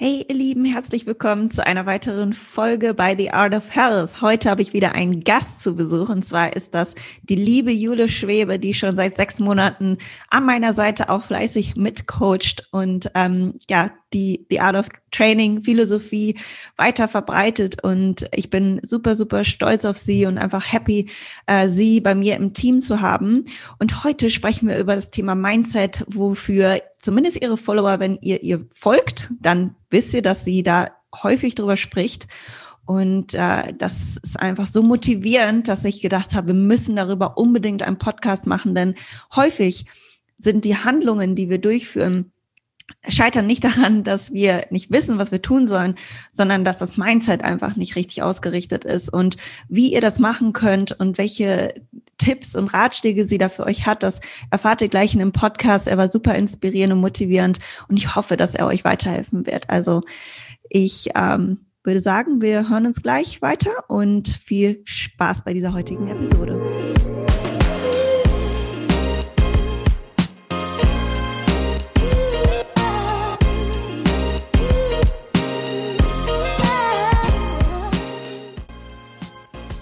Hey ihr Lieben, herzlich willkommen zu einer weiteren Folge bei The Art of Health. Heute habe ich wieder einen Gast zu Besuch und zwar ist das die liebe Jule Schwebe, die schon seit sechs Monaten an meiner Seite auch fleißig mitcoacht und ähm, ja die die Art of Training Philosophie weiter verbreitet und ich bin super super stolz auf sie und einfach happy äh, sie bei mir im Team zu haben und heute sprechen wir über das Thema Mindset, wofür zumindest ihre Follower, wenn ihr ihr folgt, dann wisst ihr, dass sie da häufig drüber spricht. Und äh, das ist einfach so motivierend, dass ich gedacht habe, wir müssen darüber unbedingt einen Podcast machen, denn häufig sind die Handlungen, die wir durchführen, scheitern nicht daran, dass wir nicht wissen, was wir tun sollen, sondern dass das Mindset einfach nicht richtig ausgerichtet ist. Und wie ihr das machen könnt und welche Tipps und Ratschläge sie da für euch hat, das erfahrt ihr gleich in dem Podcast. Er war super inspirierend und motivierend und ich hoffe, dass er euch weiterhelfen wird. Also ich ähm, würde sagen, wir hören uns gleich weiter und viel Spaß bei dieser heutigen Episode.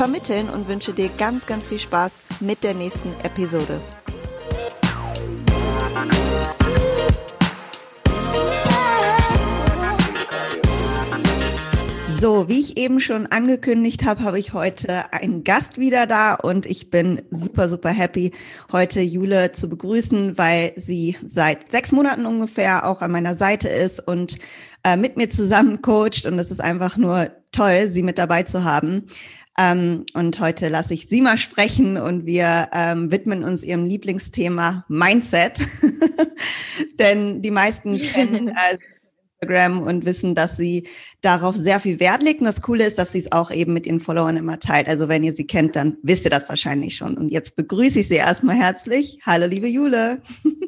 vermitteln und wünsche dir ganz, ganz viel Spaß mit der nächsten Episode. So, wie ich eben schon angekündigt habe, habe ich heute einen Gast wieder da und ich bin super, super happy, heute Jule zu begrüßen, weil sie seit sechs Monaten ungefähr auch an meiner Seite ist und äh, mit mir zusammen coacht und es ist einfach nur toll, sie mit dabei zu haben. Ähm, und heute lasse ich sie mal sprechen und wir ähm, widmen uns ihrem Lieblingsthema Mindset. Denn die meisten kennen äh, Instagram und wissen, dass sie darauf sehr viel Wert legt. Und das Coole ist, dass sie es auch eben mit ihren Followern immer teilt. Also wenn ihr sie kennt, dann wisst ihr das wahrscheinlich schon. Und jetzt begrüße ich sie erstmal herzlich. Hallo, liebe Jule.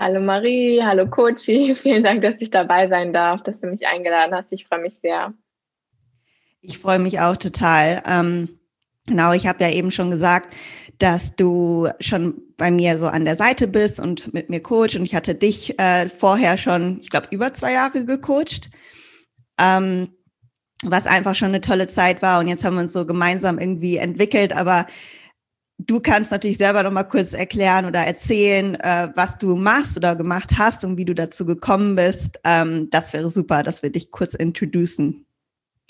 Hallo Marie, hallo Coachy. Vielen Dank, dass ich dabei sein darf, dass du mich eingeladen hast. Ich freue mich sehr. Ich freue mich auch total. Ähm, genau, ich habe ja eben schon gesagt, dass du schon bei mir so an der Seite bist und mit mir coach. Und ich hatte dich äh, vorher schon, ich glaube, über zwei Jahre gecoacht. Ähm, was einfach schon eine tolle Zeit war. Und jetzt haben wir uns so gemeinsam irgendwie entwickelt. Aber du kannst natürlich selber noch mal kurz erklären oder erzählen, äh, was du machst oder gemacht hast und wie du dazu gekommen bist. Ähm, das wäre super, dass wir dich kurz introducen.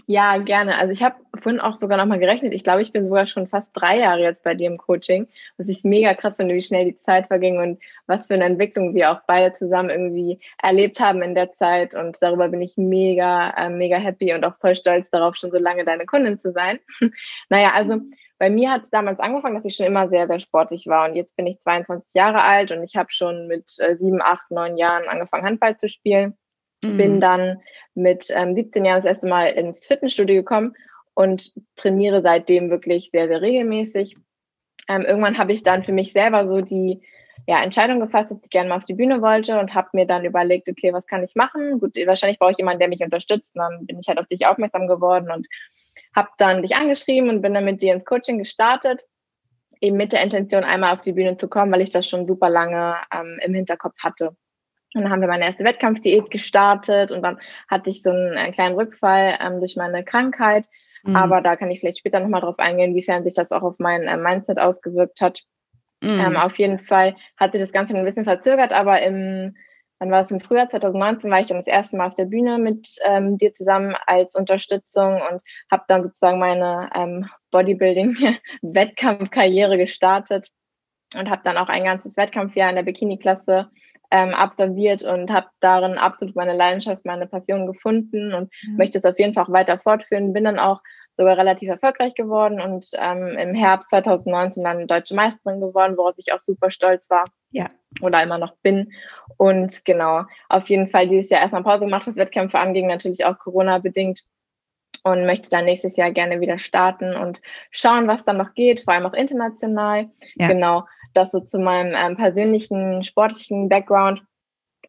Ja, gerne. Also ich habe vorhin auch sogar nochmal gerechnet. Ich glaube, ich bin sogar schon fast drei Jahre jetzt bei dir im Coaching, was ich mega krass finde, wie schnell die Zeit verging und was für eine Entwicklung wir auch beide zusammen irgendwie erlebt haben in der Zeit. Und darüber bin ich mega, äh, mega happy und auch voll stolz darauf, schon so lange deine Kundin zu sein. naja, also bei mir hat es damals angefangen, dass ich schon immer sehr, sehr sportlich war. Und jetzt bin ich 22 Jahre alt und ich habe schon mit äh, sieben, acht, neun Jahren angefangen, Handball zu spielen Mhm. Bin dann mit ähm, 17 Jahren das erste Mal ins Fitnessstudio gekommen und trainiere seitdem wirklich sehr, sehr regelmäßig. Ähm, irgendwann habe ich dann für mich selber so die ja, Entscheidung gefasst, dass ich gerne mal auf die Bühne wollte und habe mir dann überlegt, okay, was kann ich machen? Gut, wahrscheinlich brauche ich jemanden, der mich unterstützt. Und dann bin ich halt auf dich aufmerksam geworden und habe dann dich angeschrieben und bin dann mit dir ins Coaching gestartet, eben mit der Intention, einmal auf die Bühne zu kommen, weil ich das schon super lange ähm, im Hinterkopf hatte. Und dann haben wir meine erste Wettkampfdiät gestartet und dann hatte ich so einen, einen kleinen Rückfall ähm, durch meine Krankheit. Mhm. Aber da kann ich vielleicht später nochmal drauf eingehen, inwiefern sich das auch auf mein äh, Mindset ausgewirkt hat. Mhm. Ähm, auf jeden Fall hat sich das Ganze ein bisschen verzögert, aber im, wann war es im Frühjahr 2019, war ich dann das erste Mal auf der Bühne mit ähm, dir zusammen als Unterstützung und habe dann sozusagen meine ähm, Bodybuilding-Wettkampfkarriere gestartet und habe dann auch ein ganzes Wettkampfjahr in der Bikini-Klasse ähm, absolviert und habe darin absolut meine Leidenschaft, meine Passion gefunden und mhm. möchte es auf jeden Fall auch weiter fortführen. Bin dann auch sogar relativ erfolgreich geworden und ähm, im Herbst 2019 dann deutsche Meisterin geworden, worauf ich auch super stolz war. Ja. Oder immer noch bin. Und genau, auf jeden Fall dieses Jahr erstmal Pause gemacht, was Wettkämpfe anging, natürlich auch Corona-bedingt. und möchte dann nächstes Jahr gerne wieder starten und schauen, was dann noch geht, vor allem auch international. Ja. Genau, das so zu meinem ähm, persönlichen sportlichen Background.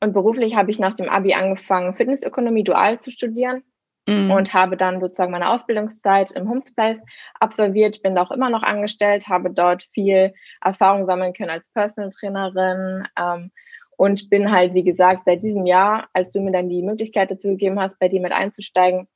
Und beruflich habe ich nach dem Abi angefangen, Fitnessökonomie dual zu studieren mhm. und habe dann sozusagen meine Ausbildungszeit im Homespace absolviert, bin auch immer noch angestellt, habe dort viel Erfahrung sammeln können als Personal Trainerin ähm, und bin halt, wie gesagt, seit diesem Jahr, als du mir dann die Möglichkeit dazu gegeben hast, bei dir mit einzusteigen,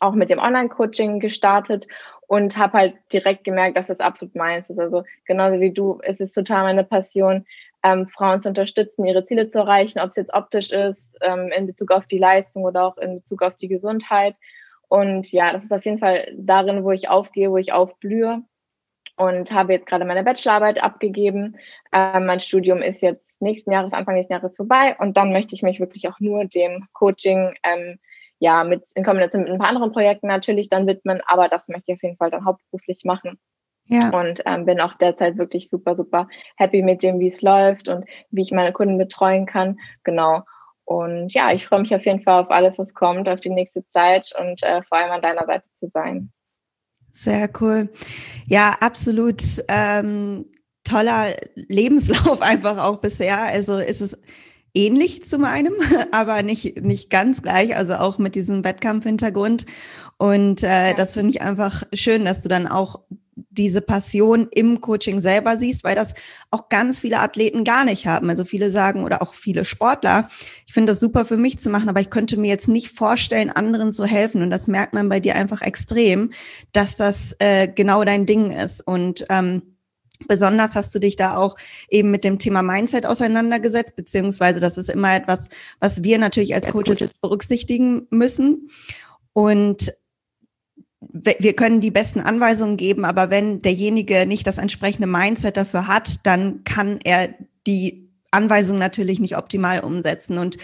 auch mit dem Online-Coaching gestartet und habe halt direkt gemerkt, dass das absolut meins ist. Also genauso wie du, es ist total meine Passion, ähm, Frauen zu unterstützen, ihre Ziele zu erreichen, ob es jetzt optisch ist, ähm, in Bezug auf die Leistung oder auch in Bezug auf die Gesundheit. Und ja, das ist auf jeden Fall darin, wo ich aufgehe, wo ich aufblühe. Und habe jetzt gerade meine Bachelorarbeit abgegeben. Ähm, mein Studium ist jetzt nächsten Jahres, Anfang nächsten Jahres vorbei. Und dann möchte ich mich wirklich auch nur dem Coaching ähm, ja, mit, in Kombination mit ein paar anderen Projekten natürlich dann widmen, aber das möchte ich auf jeden Fall dann hauptberuflich machen. Ja. Und ähm, bin auch derzeit wirklich super, super happy mit dem, wie es läuft und wie ich meine Kunden betreuen kann. Genau. Und ja, ich freue mich auf jeden Fall auf alles, was kommt, auf die nächste Zeit und äh, vor allem an deiner Seite zu sein. Sehr cool. Ja, absolut ähm, toller Lebenslauf einfach auch bisher. Also ist es ähnlich zu meinem, aber nicht, nicht ganz gleich, also auch mit diesem Wettkampfhintergrund. Und äh, das finde ich einfach schön, dass du dann auch diese Passion im Coaching selber siehst, weil das auch ganz viele Athleten gar nicht haben. Also viele sagen oder auch viele Sportler, ich finde das super für mich zu machen, aber ich könnte mir jetzt nicht vorstellen, anderen zu helfen. Und das merkt man bei dir einfach extrem, dass das äh, genau dein Ding ist. Und ähm, Besonders hast du dich da auch eben mit dem Thema Mindset auseinandergesetzt, beziehungsweise das ist immer etwas, was wir natürlich als Coaches berücksichtigen müssen. Und wir können die besten Anweisungen geben, aber wenn derjenige nicht das entsprechende Mindset dafür hat, dann kann er die Anweisungen natürlich nicht optimal umsetzen. Und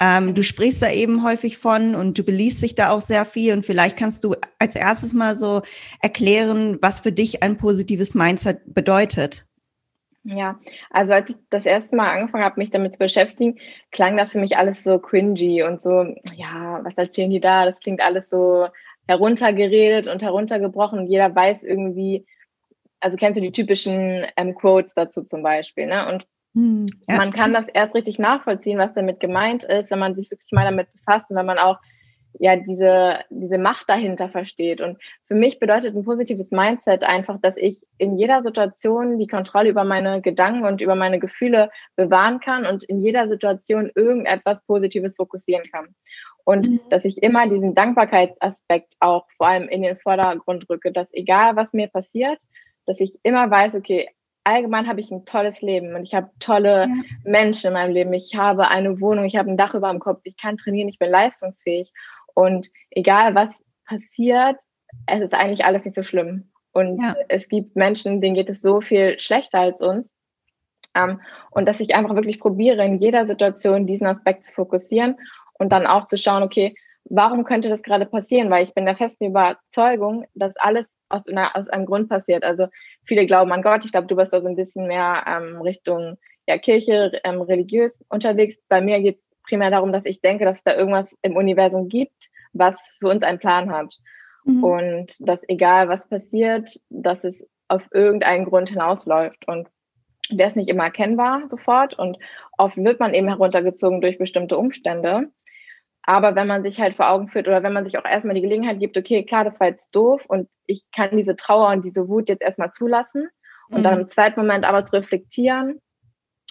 ähm, du sprichst da eben häufig von und du beliest dich da auch sehr viel. Und vielleicht kannst du als erstes mal so erklären, was für dich ein positives Mindset bedeutet. Ja, also als ich das erste Mal angefangen habe, mich damit zu beschäftigen, klang das für mich alles so cringy und so, ja, was erzählen die da? Das klingt alles so heruntergeredet und heruntergebrochen. Und jeder weiß irgendwie, also kennst du die typischen ähm, Quotes dazu zum Beispiel, ne? Und hm, ja. Man kann das erst richtig nachvollziehen, was damit gemeint ist, wenn man sich wirklich mal damit befasst und wenn man auch ja diese, diese Macht dahinter versteht. Und für mich bedeutet ein positives Mindset einfach, dass ich in jeder Situation die Kontrolle über meine Gedanken und über meine Gefühle bewahren kann und in jeder Situation irgendetwas Positives fokussieren kann. Und mhm. dass ich immer diesen Dankbarkeitsaspekt auch vor allem in den Vordergrund rücke, dass egal was mir passiert, dass ich immer weiß, okay, allgemein habe ich ein tolles Leben und ich habe tolle ja. Menschen in meinem Leben. Ich habe eine Wohnung, ich habe ein Dach über dem Kopf, ich kann trainieren, ich bin leistungsfähig. Und egal was passiert, es ist eigentlich alles nicht so schlimm. Und ja. es gibt Menschen, denen geht es so viel schlechter als uns. Ähm, und dass ich einfach wirklich probiere, in jeder Situation diesen Aspekt zu fokussieren und dann auch zu schauen, okay, warum könnte das gerade passieren? Weil ich bin der festen Überzeugung, dass alles aus, einer, aus einem Grund passiert. Also viele glauben an Gott. Ich glaube, du bist da so ein bisschen mehr ähm, Richtung ja, Kirche, ähm, religiös unterwegs. Bei mir geht es primär darum, dass ich denke, dass es da irgendwas im Universum gibt, was für uns einen Plan hat. Mhm. Und dass egal was passiert, dass es auf irgendeinen Grund hinausläuft. Und der ist nicht immer erkennbar sofort. Und oft wird man eben heruntergezogen durch bestimmte Umstände. Aber wenn man sich halt vor Augen führt oder wenn man sich auch erstmal die Gelegenheit gibt, okay, klar, das war jetzt doof und ich kann diese Trauer und diese Wut jetzt erstmal zulassen und mhm. dann im zweiten Moment aber zu reflektieren,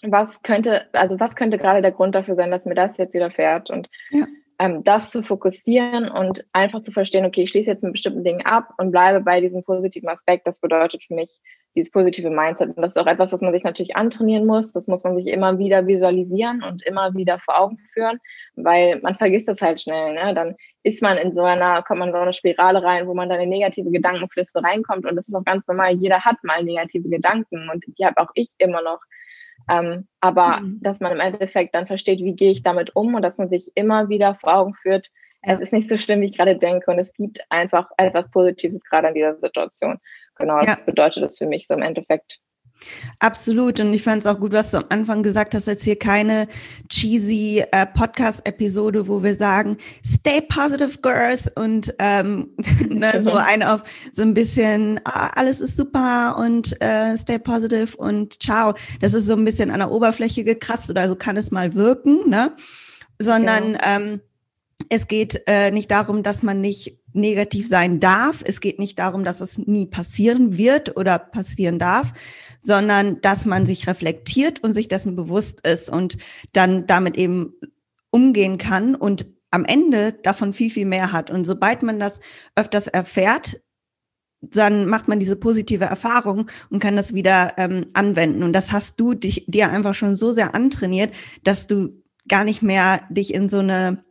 was könnte, also was könnte gerade der Grund dafür sein, dass mir das jetzt widerfährt und ja ähm, das zu fokussieren und einfach zu verstehen, okay, ich schließe jetzt mit bestimmten Dingen ab und bleibe bei diesem positiven Aspekt. Das bedeutet für mich dieses positive Mindset. Und das ist auch etwas, was man sich natürlich antrainieren muss. Das muss man sich immer wieder visualisieren und immer wieder vor Augen führen, weil man vergisst das halt schnell. Ne? Dann ist man in so einer, kommt man in so eine Spirale rein, wo man dann in negative Gedankenflüsse reinkommt. Und das ist auch ganz normal. Jeder hat mal negative Gedanken und die habe auch ich immer noch. Ähm, aber mhm. dass man im Endeffekt dann versteht, wie gehe ich damit um und dass man sich immer wieder vor Augen führt, ja. es ist nicht so schlimm, wie ich gerade denke und es gibt einfach etwas Positives gerade an dieser Situation. Genau, ja. das bedeutet das für mich so im Endeffekt. Absolut. Und ich fand es auch gut, was du am Anfang gesagt hast, jetzt hier keine cheesy äh, Podcast-Episode, wo wir sagen, stay positive, girls, und ähm, ne, so ein auf so ein bisschen, ah, alles ist super und äh, stay positive und ciao. Das ist so ein bisschen an der Oberfläche gekratzt oder so kann es mal wirken, ne? Sondern ja. ähm, es geht äh, nicht darum, dass man nicht negativ sein darf. Es geht nicht darum, dass es nie passieren wird oder passieren darf, sondern dass man sich reflektiert und sich dessen bewusst ist und dann damit eben umgehen kann und am Ende davon viel, viel mehr hat. Und sobald man das öfters erfährt, dann macht man diese positive Erfahrung und kann das wieder ähm, anwenden. Und das hast du dich dir einfach schon so sehr antrainiert, dass du gar nicht mehr dich in so eine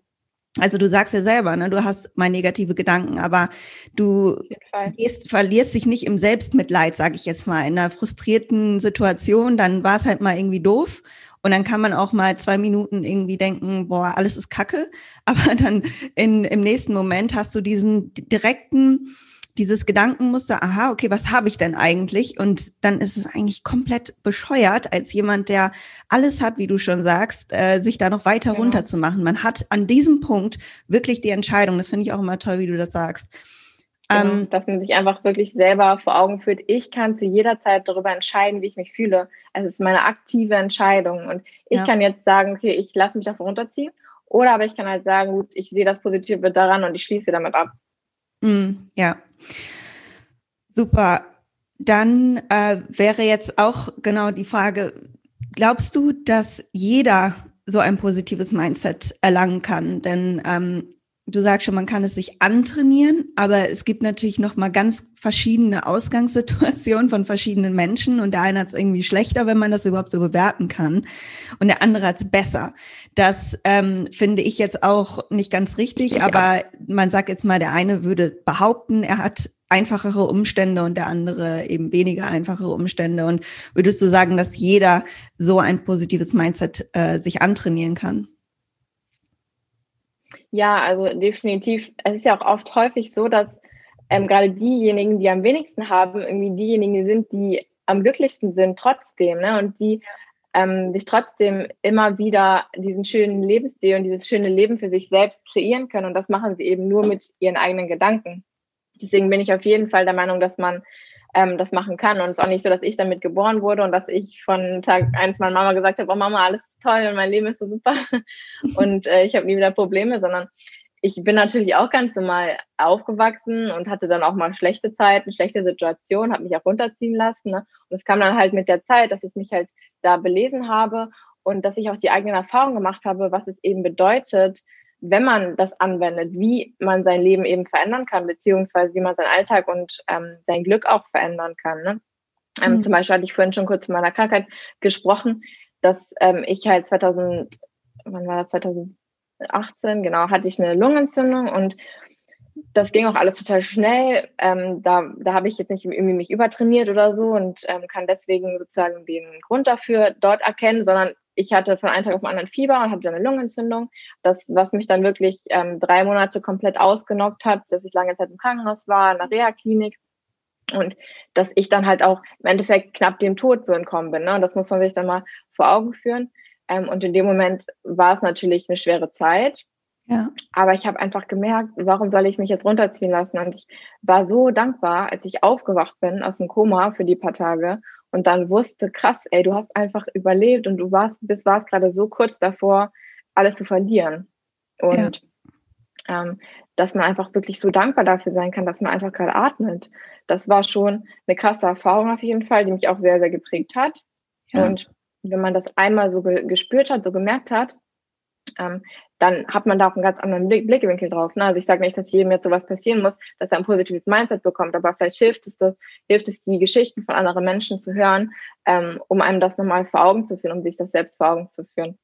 also du sagst ja selber, ne, du hast mal negative Gedanken, aber du gehst, verlierst dich nicht im Selbstmitleid, sage ich jetzt mal. In einer frustrierten Situation, dann war es halt mal irgendwie doof. Und dann kann man auch mal zwei Minuten irgendwie denken, boah, alles ist Kacke. Aber dann in, im nächsten Moment hast du diesen direkten dieses Gedankenmuster, aha, okay, was habe ich denn eigentlich? Und dann ist es eigentlich komplett bescheuert, als jemand, der alles hat, wie du schon sagst, äh, sich da noch weiter genau. runterzumachen. Man hat an diesem Punkt wirklich die Entscheidung. Das finde ich auch immer toll, wie du das sagst. Genau, ähm, dass man sich einfach wirklich selber vor Augen führt, ich kann zu jeder Zeit darüber entscheiden, wie ich mich fühle. Also es ist meine aktive Entscheidung. Und ich ja. kann jetzt sagen, okay, ich lasse mich davon runterziehen. Oder aber ich kann halt sagen, gut, ich sehe das Positive daran und ich schließe damit ab. Mm, ja. Super. Dann äh, wäre jetzt auch genau die Frage, glaubst du, dass jeder so ein positives Mindset erlangen kann? Denn ähm, du sagst schon, man kann es sich antrainieren, aber es gibt natürlich noch mal ganz verschiedene Ausgangssituationen von verschiedenen Menschen und der eine hat es irgendwie schlechter, wenn man das überhaupt so bewerten kann und der andere hat es besser. Das ähm, finde ich jetzt auch nicht ganz richtig, aber man sagt jetzt mal, der eine würde behaupten, er hat einfachere Umstände und der andere eben weniger einfache Umstände. Und würdest du sagen, dass jeder so ein positives Mindset äh, sich antrainieren kann? Ja, also definitiv. Es ist ja auch oft häufig so, dass ähm, gerade diejenigen, die am wenigsten haben, irgendwie diejenigen sind, die am glücklichsten sind trotzdem, ne? Und die ähm, sich trotzdem immer wieder diesen schönen Lebensstil und dieses schöne Leben für sich selbst kreieren können. Und das machen sie eben nur mit ihren eigenen Gedanken. Deswegen bin ich auf jeden Fall der Meinung, dass man ähm, das machen kann. Und es ist auch nicht so, dass ich damit geboren wurde und dass ich von Tag eins meiner Mama gesagt habe, oh Mama, alles ist toll und mein Leben ist so super und äh, ich habe nie wieder Probleme, sondern ich bin natürlich auch ganz normal aufgewachsen und hatte dann auch mal schlechte Zeiten, schlechte Situationen, habe mich auch runterziehen lassen. Ne? Und es kam dann halt mit der Zeit, dass ich mich halt da belesen habe und dass ich auch die eigenen Erfahrungen gemacht habe, was es eben bedeutet, wenn man das anwendet, wie man sein Leben eben verändern kann, beziehungsweise wie man seinen Alltag und ähm, sein Glück auch verändern kann. Ne? Ähm, mhm. Zum Beispiel hatte ich vorhin schon kurz von meiner Krankheit gesprochen, dass ähm, ich halt 2000, wann war das, 2018, genau, hatte ich eine Lungenentzündung und das ging auch alles total schnell. Ähm, da da habe ich jetzt nicht irgendwie mich übertrainiert oder so und ähm, kann deswegen sozusagen den Grund dafür dort erkennen, sondern ich hatte von einem Tag auf den anderen Fieber und hatte eine Lungenentzündung, das, was mich dann wirklich ähm, drei Monate komplett ausgenockt hat, dass ich lange Zeit im Krankenhaus war, in der Reha-Klinik und dass ich dann halt auch im Endeffekt knapp dem Tod so entkommen bin. Ne? Und das muss man sich dann mal vor Augen führen. Ähm, und in dem Moment war es natürlich eine schwere Zeit. Ja. Aber ich habe einfach gemerkt, warum soll ich mich jetzt runterziehen lassen? Und ich war so dankbar, als ich aufgewacht bin aus dem Koma für die paar Tage und dann wusste, krass, ey, du hast einfach überlebt und du warst, bis warst gerade so kurz davor, alles zu verlieren. Und ja. ähm, dass man einfach wirklich so dankbar dafür sein kann, dass man einfach gerade atmet. Das war schon eine krasse Erfahrung auf jeden Fall, die mich auch sehr, sehr geprägt hat. Ja. Und wenn man das einmal so ge gespürt hat, so gemerkt hat, ähm, dann hat man da auch einen ganz anderen Blick, Blickwinkel drauf. Ne? Also ich sage nicht, dass jedem jetzt sowas passieren muss, dass er ein positives Mindset bekommt, aber vielleicht hilft es das, hilft es, die Geschichten von anderen Menschen zu hören, ähm, um einem das nochmal vor Augen zu führen, um sich das selbst vor Augen zu führen.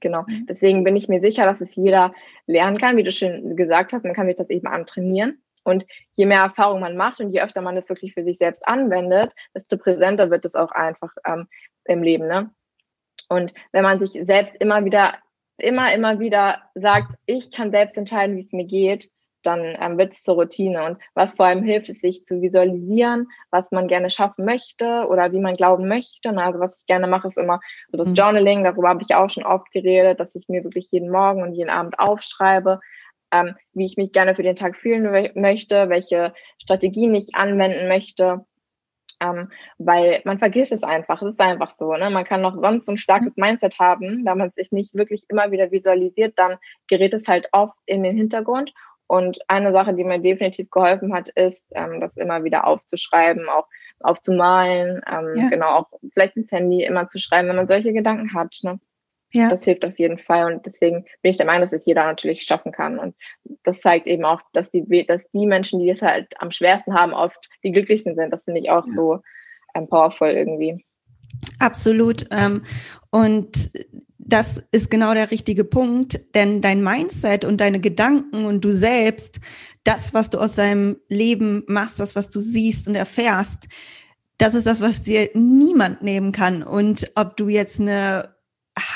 Genau. Mhm. Deswegen bin ich mir sicher, dass es jeder lernen kann, wie du schon gesagt hast. Man kann sich das eben antrainieren. Und je mehr Erfahrung man macht und je öfter man das wirklich für sich selbst anwendet, desto präsenter wird es auch einfach ähm, im Leben. Ne? Und wenn man sich selbst immer wieder immer, immer wieder sagt, ich kann selbst entscheiden, wie es mir geht, dann ähm, wird es zur Routine. Und was vor allem hilft, ist sich zu visualisieren, was man gerne schaffen möchte oder wie man glauben möchte. Also was ich gerne mache, ist immer so das mhm. Journaling, darüber habe ich auch schon oft geredet, dass ich mir wirklich jeden Morgen und jeden Abend aufschreibe, ähm, wie ich mich gerne für den Tag fühlen möchte, welche Strategien ich anwenden möchte. Ähm, weil man vergisst es einfach. Es ist einfach so. Ne? Man kann noch sonst so ein starkes mhm. Mindset haben, wenn man es sich nicht wirklich immer wieder visualisiert, dann gerät es halt oft in den Hintergrund. Und eine Sache, die mir definitiv geholfen hat, ist, ähm, das immer wieder aufzuschreiben, auch aufzumalen, ähm, ja. genau, auch vielleicht ins Handy immer zu schreiben, wenn man solche Gedanken hat. Ne? Ja. Das hilft auf jeden Fall. Und deswegen bin ich der Meinung, dass es jeder natürlich schaffen kann. Und das zeigt eben auch, dass die, dass die Menschen, die es halt am schwersten haben, oft die glücklichsten sind. Das finde ich auch ja. so ähm, powerful irgendwie. Absolut. Ähm, und das ist genau der richtige Punkt, denn dein Mindset und deine Gedanken und du selbst, das, was du aus deinem Leben machst, das, was du siehst und erfährst, das ist das, was dir niemand nehmen kann. Und ob du jetzt eine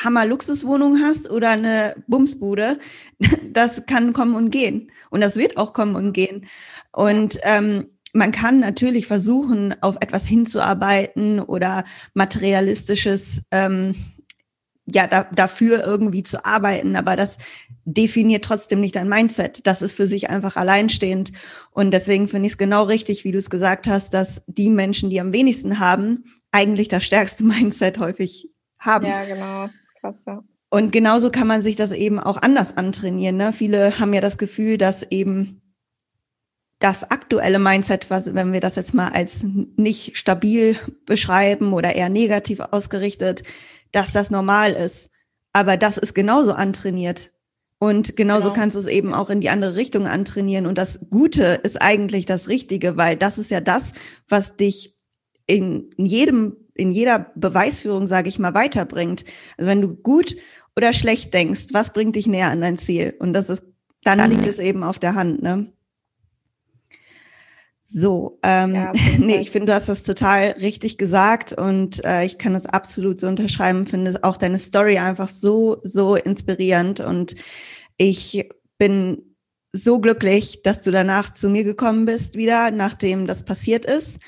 Hammer-Luxuswohnung hast oder eine Bumsbude, das kann kommen und gehen. Und das wird auch kommen und gehen. Und ähm, man kann natürlich versuchen, auf etwas hinzuarbeiten oder materialistisches, ähm, ja, da, dafür irgendwie zu arbeiten, aber das definiert trotzdem nicht dein Mindset. Das ist für sich einfach alleinstehend. Und deswegen finde ich es genau richtig, wie du es gesagt hast, dass die Menschen, die am wenigsten haben, eigentlich das stärkste Mindset häufig haben. Ja, genau. Krass, ja. Und genauso kann man sich das eben auch anders antrainieren. Ne? Viele haben ja das Gefühl, dass eben das aktuelle Mindset, was, wenn wir das jetzt mal als nicht stabil beschreiben oder eher negativ ausgerichtet, dass das normal ist. Aber das ist genauso antrainiert. Und genauso genau. kannst du es eben auch in die andere Richtung antrainieren. Und das Gute ist eigentlich das Richtige, weil das ist ja das, was dich in jedem in jeder Beweisführung, sage ich mal, weiterbringt. Also wenn du gut oder schlecht denkst, was bringt dich näher an dein Ziel? Und das ist, dann liegt es eben auf der Hand, ne? So, ähm, ja, nee, ich finde, du hast das total richtig gesagt und äh, ich kann das absolut so unterschreiben, finde auch deine Story einfach so, so inspirierend und ich bin so glücklich, dass du danach zu mir gekommen bist wieder, nachdem das passiert ist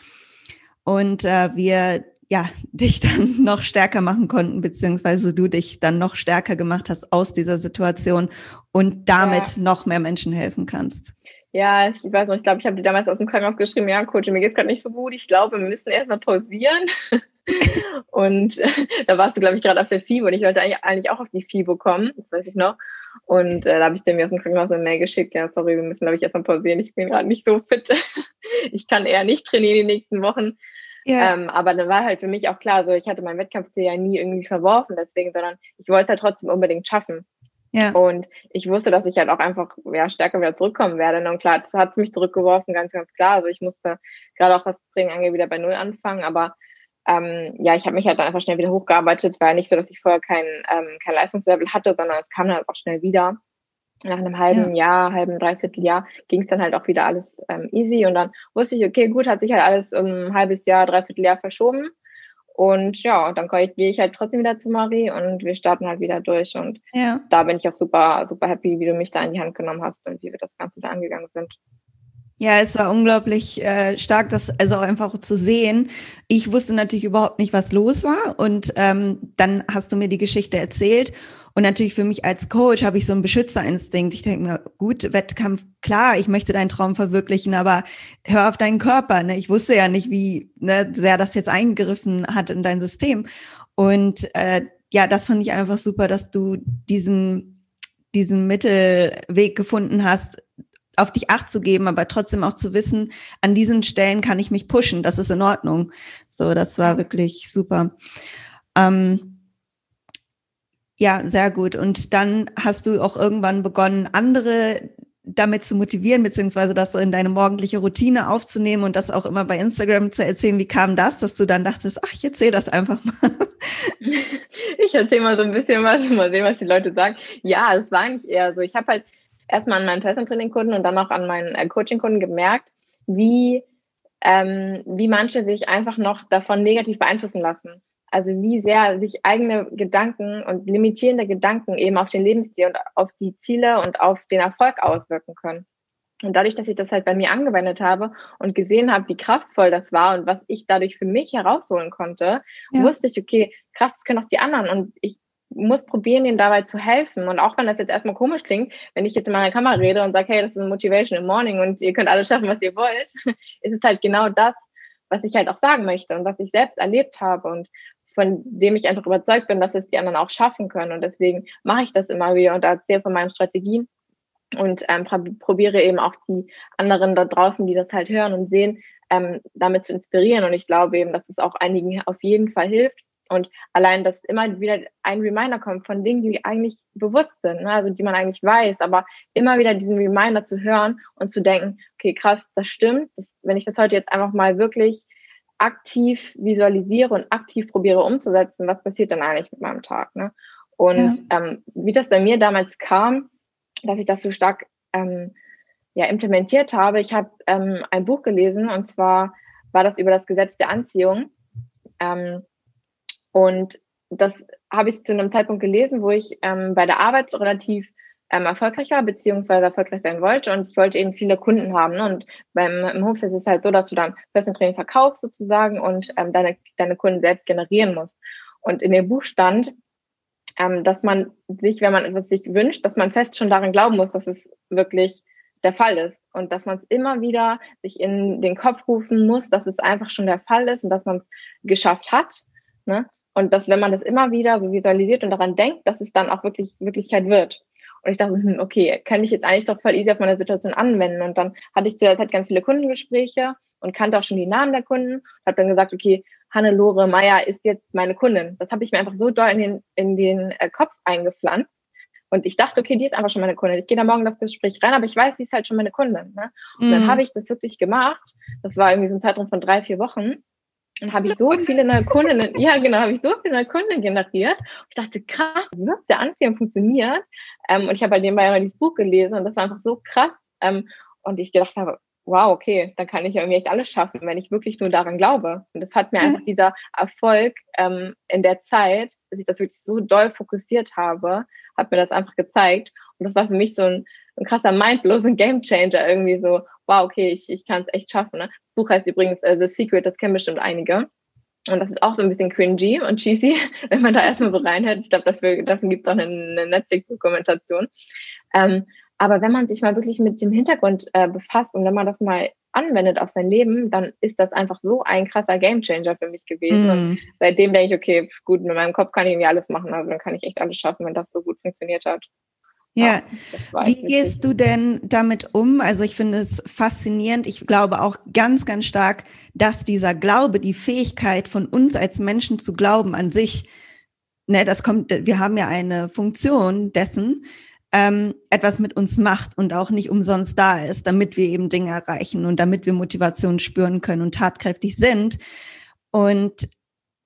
und äh, wir ja, dich dann noch stärker machen konnten, beziehungsweise du dich dann noch stärker gemacht hast aus dieser Situation und damit ja. noch mehr Menschen helfen kannst. Ja, ich weiß noch, ich glaube, ich habe dir damals aus dem Krankenhaus geschrieben, ja, Coach, mir geht's gerade nicht so gut. Ich glaube, wir müssen erstmal pausieren. und da warst du, glaube ich, gerade auf der FIBO und ich wollte eigentlich auch auf die FIBO kommen, das weiß ich noch. Und äh, da habe ich dir mir aus dem Krankenhaus eine Mail geschickt, ja, sorry, wir müssen, glaube ich, erstmal pausieren. Ich bin gerade nicht so fit. ich kann eher nicht trainieren die nächsten Wochen. Ja. Ähm, aber dann war halt für mich auch klar, so ich hatte mein Wettkampfziel ja nie irgendwie verworfen, deswegen, sondern ich wollte es halt trotzdem unbedingt schaffen. Ja. Und ich wusste, dass ich halt auch einfach ja, stärker wieder zurückkommen werde. Und klar, das hat mich zurückgeworfen, ganz, ganz klar. Also ich musste gerade auch was Training angeht, wieder bei Null anfangen. Aber ähm, ja, ich habe mich halt dann einfach schnell wieder hochgearbeitet. War nicht so, dass ich vorher kein, ähm, kein Leistungslevel hatte, sondern es kam dann halt auch schnell wieder nach einem halben ja. Jahr, halben, dreiviertel Jahr ging es dann halt auch wieder alles ähm, easy und dann wusste ich, okay, gut, hat sich halt alles um ein halbes Jahr, dreiviertel Jahr verschoben und ja, dann gehe ich halt trotzdem wieder zu Marie und wir starten halt wieder durch und ja. da bin ich auch super, super happy, wie du mich da in die Hand genommen hast und wie wir das Ganze da angegangen sind. Ja, es war unglaublich äh, stark, das also auch einfach zu sehen. Ich wusste natürlich überhaupt nicht, was los war. Und ähm, dann hast du mir die Geschichte erzählt. Und natürlich für mich als Coach habe ich so einen Beschützerinstinkt. Ich denke mir, gut, Wettkampf, klar, ich möchte deinen Traum verwirklichen, aber hör auf deinen Körper. Ne? Ich wusste ja nicht, wie ne, sehr das jetzt eingegriffen hat in dein System. Und äh, ja, das fand ich einfach super, dass du diesen, diesen Mittelweg gefunden hast, auf dich acht zu geben, aber trotzdem auch zu wissen, an diesen Stellen kann ich mich pushen, das ist in Ordnung. So, das war wirklich super. Ähm, ja, sehr gut. Und dann hast du auch irgendwann begonnen, andere damit zu motivieren, beziehungsweise das in deine morgendliche Routine aufzunehmen und das auch immer bei Instagram zu erzählen. Wie kam das, dass du dann dachtest, ach, ich erzähle das einfach mal? Ich erzähle mal so ein bisschen was, mal sehen, was die Leute sagen. Ja, es war eigentlich eher so. Ich habe halt erstmal an meinen Personal Training Kunden und dann auch an meinen äh, Coaching Kunden gemerkt, wie ähm, wie manche sich einfach noch davon negativ beeinflussen lassen. Also wie sehr sich eigene Gedanken und limitierende Gedanken eben auf den Lebensstil und auf die Ziele und auf den Erfolg auswirken können. Und dadurch, dass ich das halt bei mir angewendet habe und gesehen habe, wie kraftvoll das war und was ich dadurch für mich herausholen konnte, ja. wusste ich, okay, krass, das können auch die anderen. Und ich muss probieren, ihnen dabei zu helfen. Und auch wenn das jetzt erstmal komisch klingt, wenn ich jetzt in meiner Kamera rede und sage, hey, das ist ein Motivation im Morning und ihr könnt alles schaffen, was ihr wollt, ist es halt genau das, was ich halt auch sagen möchte und was ich selbst erlebt habe und von dem ich einfach überzeugt bin, dass es die anderen auch schaffen können. Und deswegen mache ich das immer wieder und erzähle von meinen Strategien und ähm, probiere eben auch die anderen da draußen, die das halt hören und sehen, ähm, damit zu inspirieren. Und ich glaube eben, dass es auch einigen auf jeden Fall hilft. Und allein, dass immer wieder ein Reminder kommt von Dingen, die eigentlich bewusst sind, ne? also die man eigentlich weiß, aber immer wieder diesen Reminder zu hören und zu denken, okay, krass, das stimmt. Das, wenn ich das heute jetzt einfach mal wirklich aktiv visualisiere und aktiv probiere umzusetzen, was passiert dann eigentlich mit meinem Tag? Ne? Und ja. ähm, wie das bei mir damals kam, dass ich das so stark ähm, ja, implementiert habe. Ich habe ähm, ein Buch gelesen und zwar war das über das Gesetz der Anziehung. Ähm, und das habe ich zu einem Zeitpunkt gelesen, wo ich ähm, bei der Arbeit relativ ähm, erfolgreich war, beziehungsweise erfolgreich sein wollte. Und ich wollte eben viele Kunden haben. Ne? Und beim im Hofsitz ist es halt so, dass du dann Personal Training verkaufst sozusagen und ähm, deine, deine Kunden selbst generieren musst. Und in dem Buch stand, ähm, dass man sich, wenn man etwas sich wünscht, dass man fest schon daran glauben muss, dass es wirklich der Fall ist und dass man es immer wieder sich in den Kopf rufen muss, dass es einfach schon der Fall ist und dass man es geschafft hat. Ne? Und dass, wenn man das immer wieder so visualisiert und daran denkt, dass es dann auch wirklich Wirklichkeit wird. Und ich dachte, hm, okay, kann ich jetzt eigentlich doch voll easy auf meine Situation anwenden. Und dann hatte ich zu der Zeit ganz viele Kundengespräche und kannte auch schon die Namen der Kunden. Habe dann gesagt, okay, Hannelore Meyer ist jetzt meine Kundin. Das habe ich mir einfach so doll in den, in den äh, Kopf eingepflanzt. Und ich dachte, okay, die ist einfach schon meine Kundin. Ich gehe da morgen das Gespräch rein, aber ich weiß, sie ist halt schon meine Kundin. Ne? Und mm. dann mhm. habe ich das wirklich gemacht. Das war irgendwie so ein Zeitraum von drei, vier Wochen. Und habe ich so viele neue Kundinnen, ja genau, habe ich so viele neue Kunden generiert. Und ich dachte, krass, der Anziehung funktioniert. Ähm, und ich habe bei dem mal dieses Buch gelesen und das war einfach so krass. Ähm, und ich gedacht habe, wow, okay, dann kann ich ja irgendwie echt alles schaffen, wenn ich wirklich nur daran glaube. Und das hat mir mhm. einfach dieser Erfolg ähm, in der Zeit, dass ich das wirklich so doll fokussiert habe, hat mir das einfach gezeigt. Und das war für mich so ein, ein krasser Mindblow, ein Gamechanger irgendwie so, wow, okay, ich, ich kann es echt schaffen. Ne? Das Buch heißt übrigens uh, The Secret, das kennen bestimmt einige. Und das ist auch so ein bisschen cringy und cheesy, wenn man da erstmal so reinhört. Ich glaube, dafür, dafür gibt es auch eine, eine Netflix-Dokumentation. Ähm, aber wenn man sich mal wirklich mit dem Hintergrund äh, befasst und wenn man das mal anwendet auf sein Leben, dann ist das einfach so ein krasser Gamechanger für mich gewesen. Mm. Und seitdem denke ich, okay, gut, mit meinem Kopf kann ich irgendwie alles machen. Also dann kann ich echt alles schaffen, wenn das so gut funktioniert hat. Ja, ja wie gehst du denn damit um? Also ich finde es faszinierend. Ich glaube auch ganz, ganz stark, dass dieser Glaube, die Fähigkeit von uns als Menschen zu glauben an sich, ne, das kommt, wir haben ja eine Funktion dessen, ähm, etwas mit uns macht und auch nicht umsonst da ist, damit wir eben Dinge erreichen und damit wir Motivation spüren können und tatkräftig sind und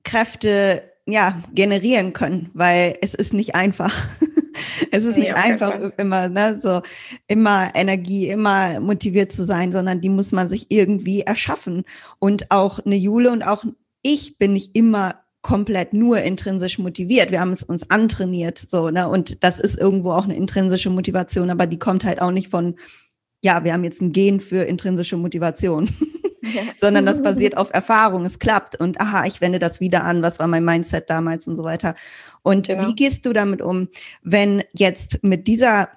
Kräfte ja generieren können, weil es ist nicht einfach. es ist nicht ja, einfach immer, ne, so immer Energie, immer motiviert zu sein, sondern die muss man sich irgendwie erschaffen. Und auch eine Jule und auch ich bin nicht immer komplett nur intrinsisch motiviert. Wir haben es uns antrainiert, so, ne? Und das ist irgendwo auch eine intrinsische Motivation, aber die kommt halt auch nicht von, ja, wir haben jetzt ein Gen für intrinsische Motivation, ja. sondern das basiert auf Erfahrung. Es klappt und aha, ich wende das wieder an. Was war mein Mindset damals und so weiter. Und genau. wie gehst du damit um, wenn jetzt mit dieser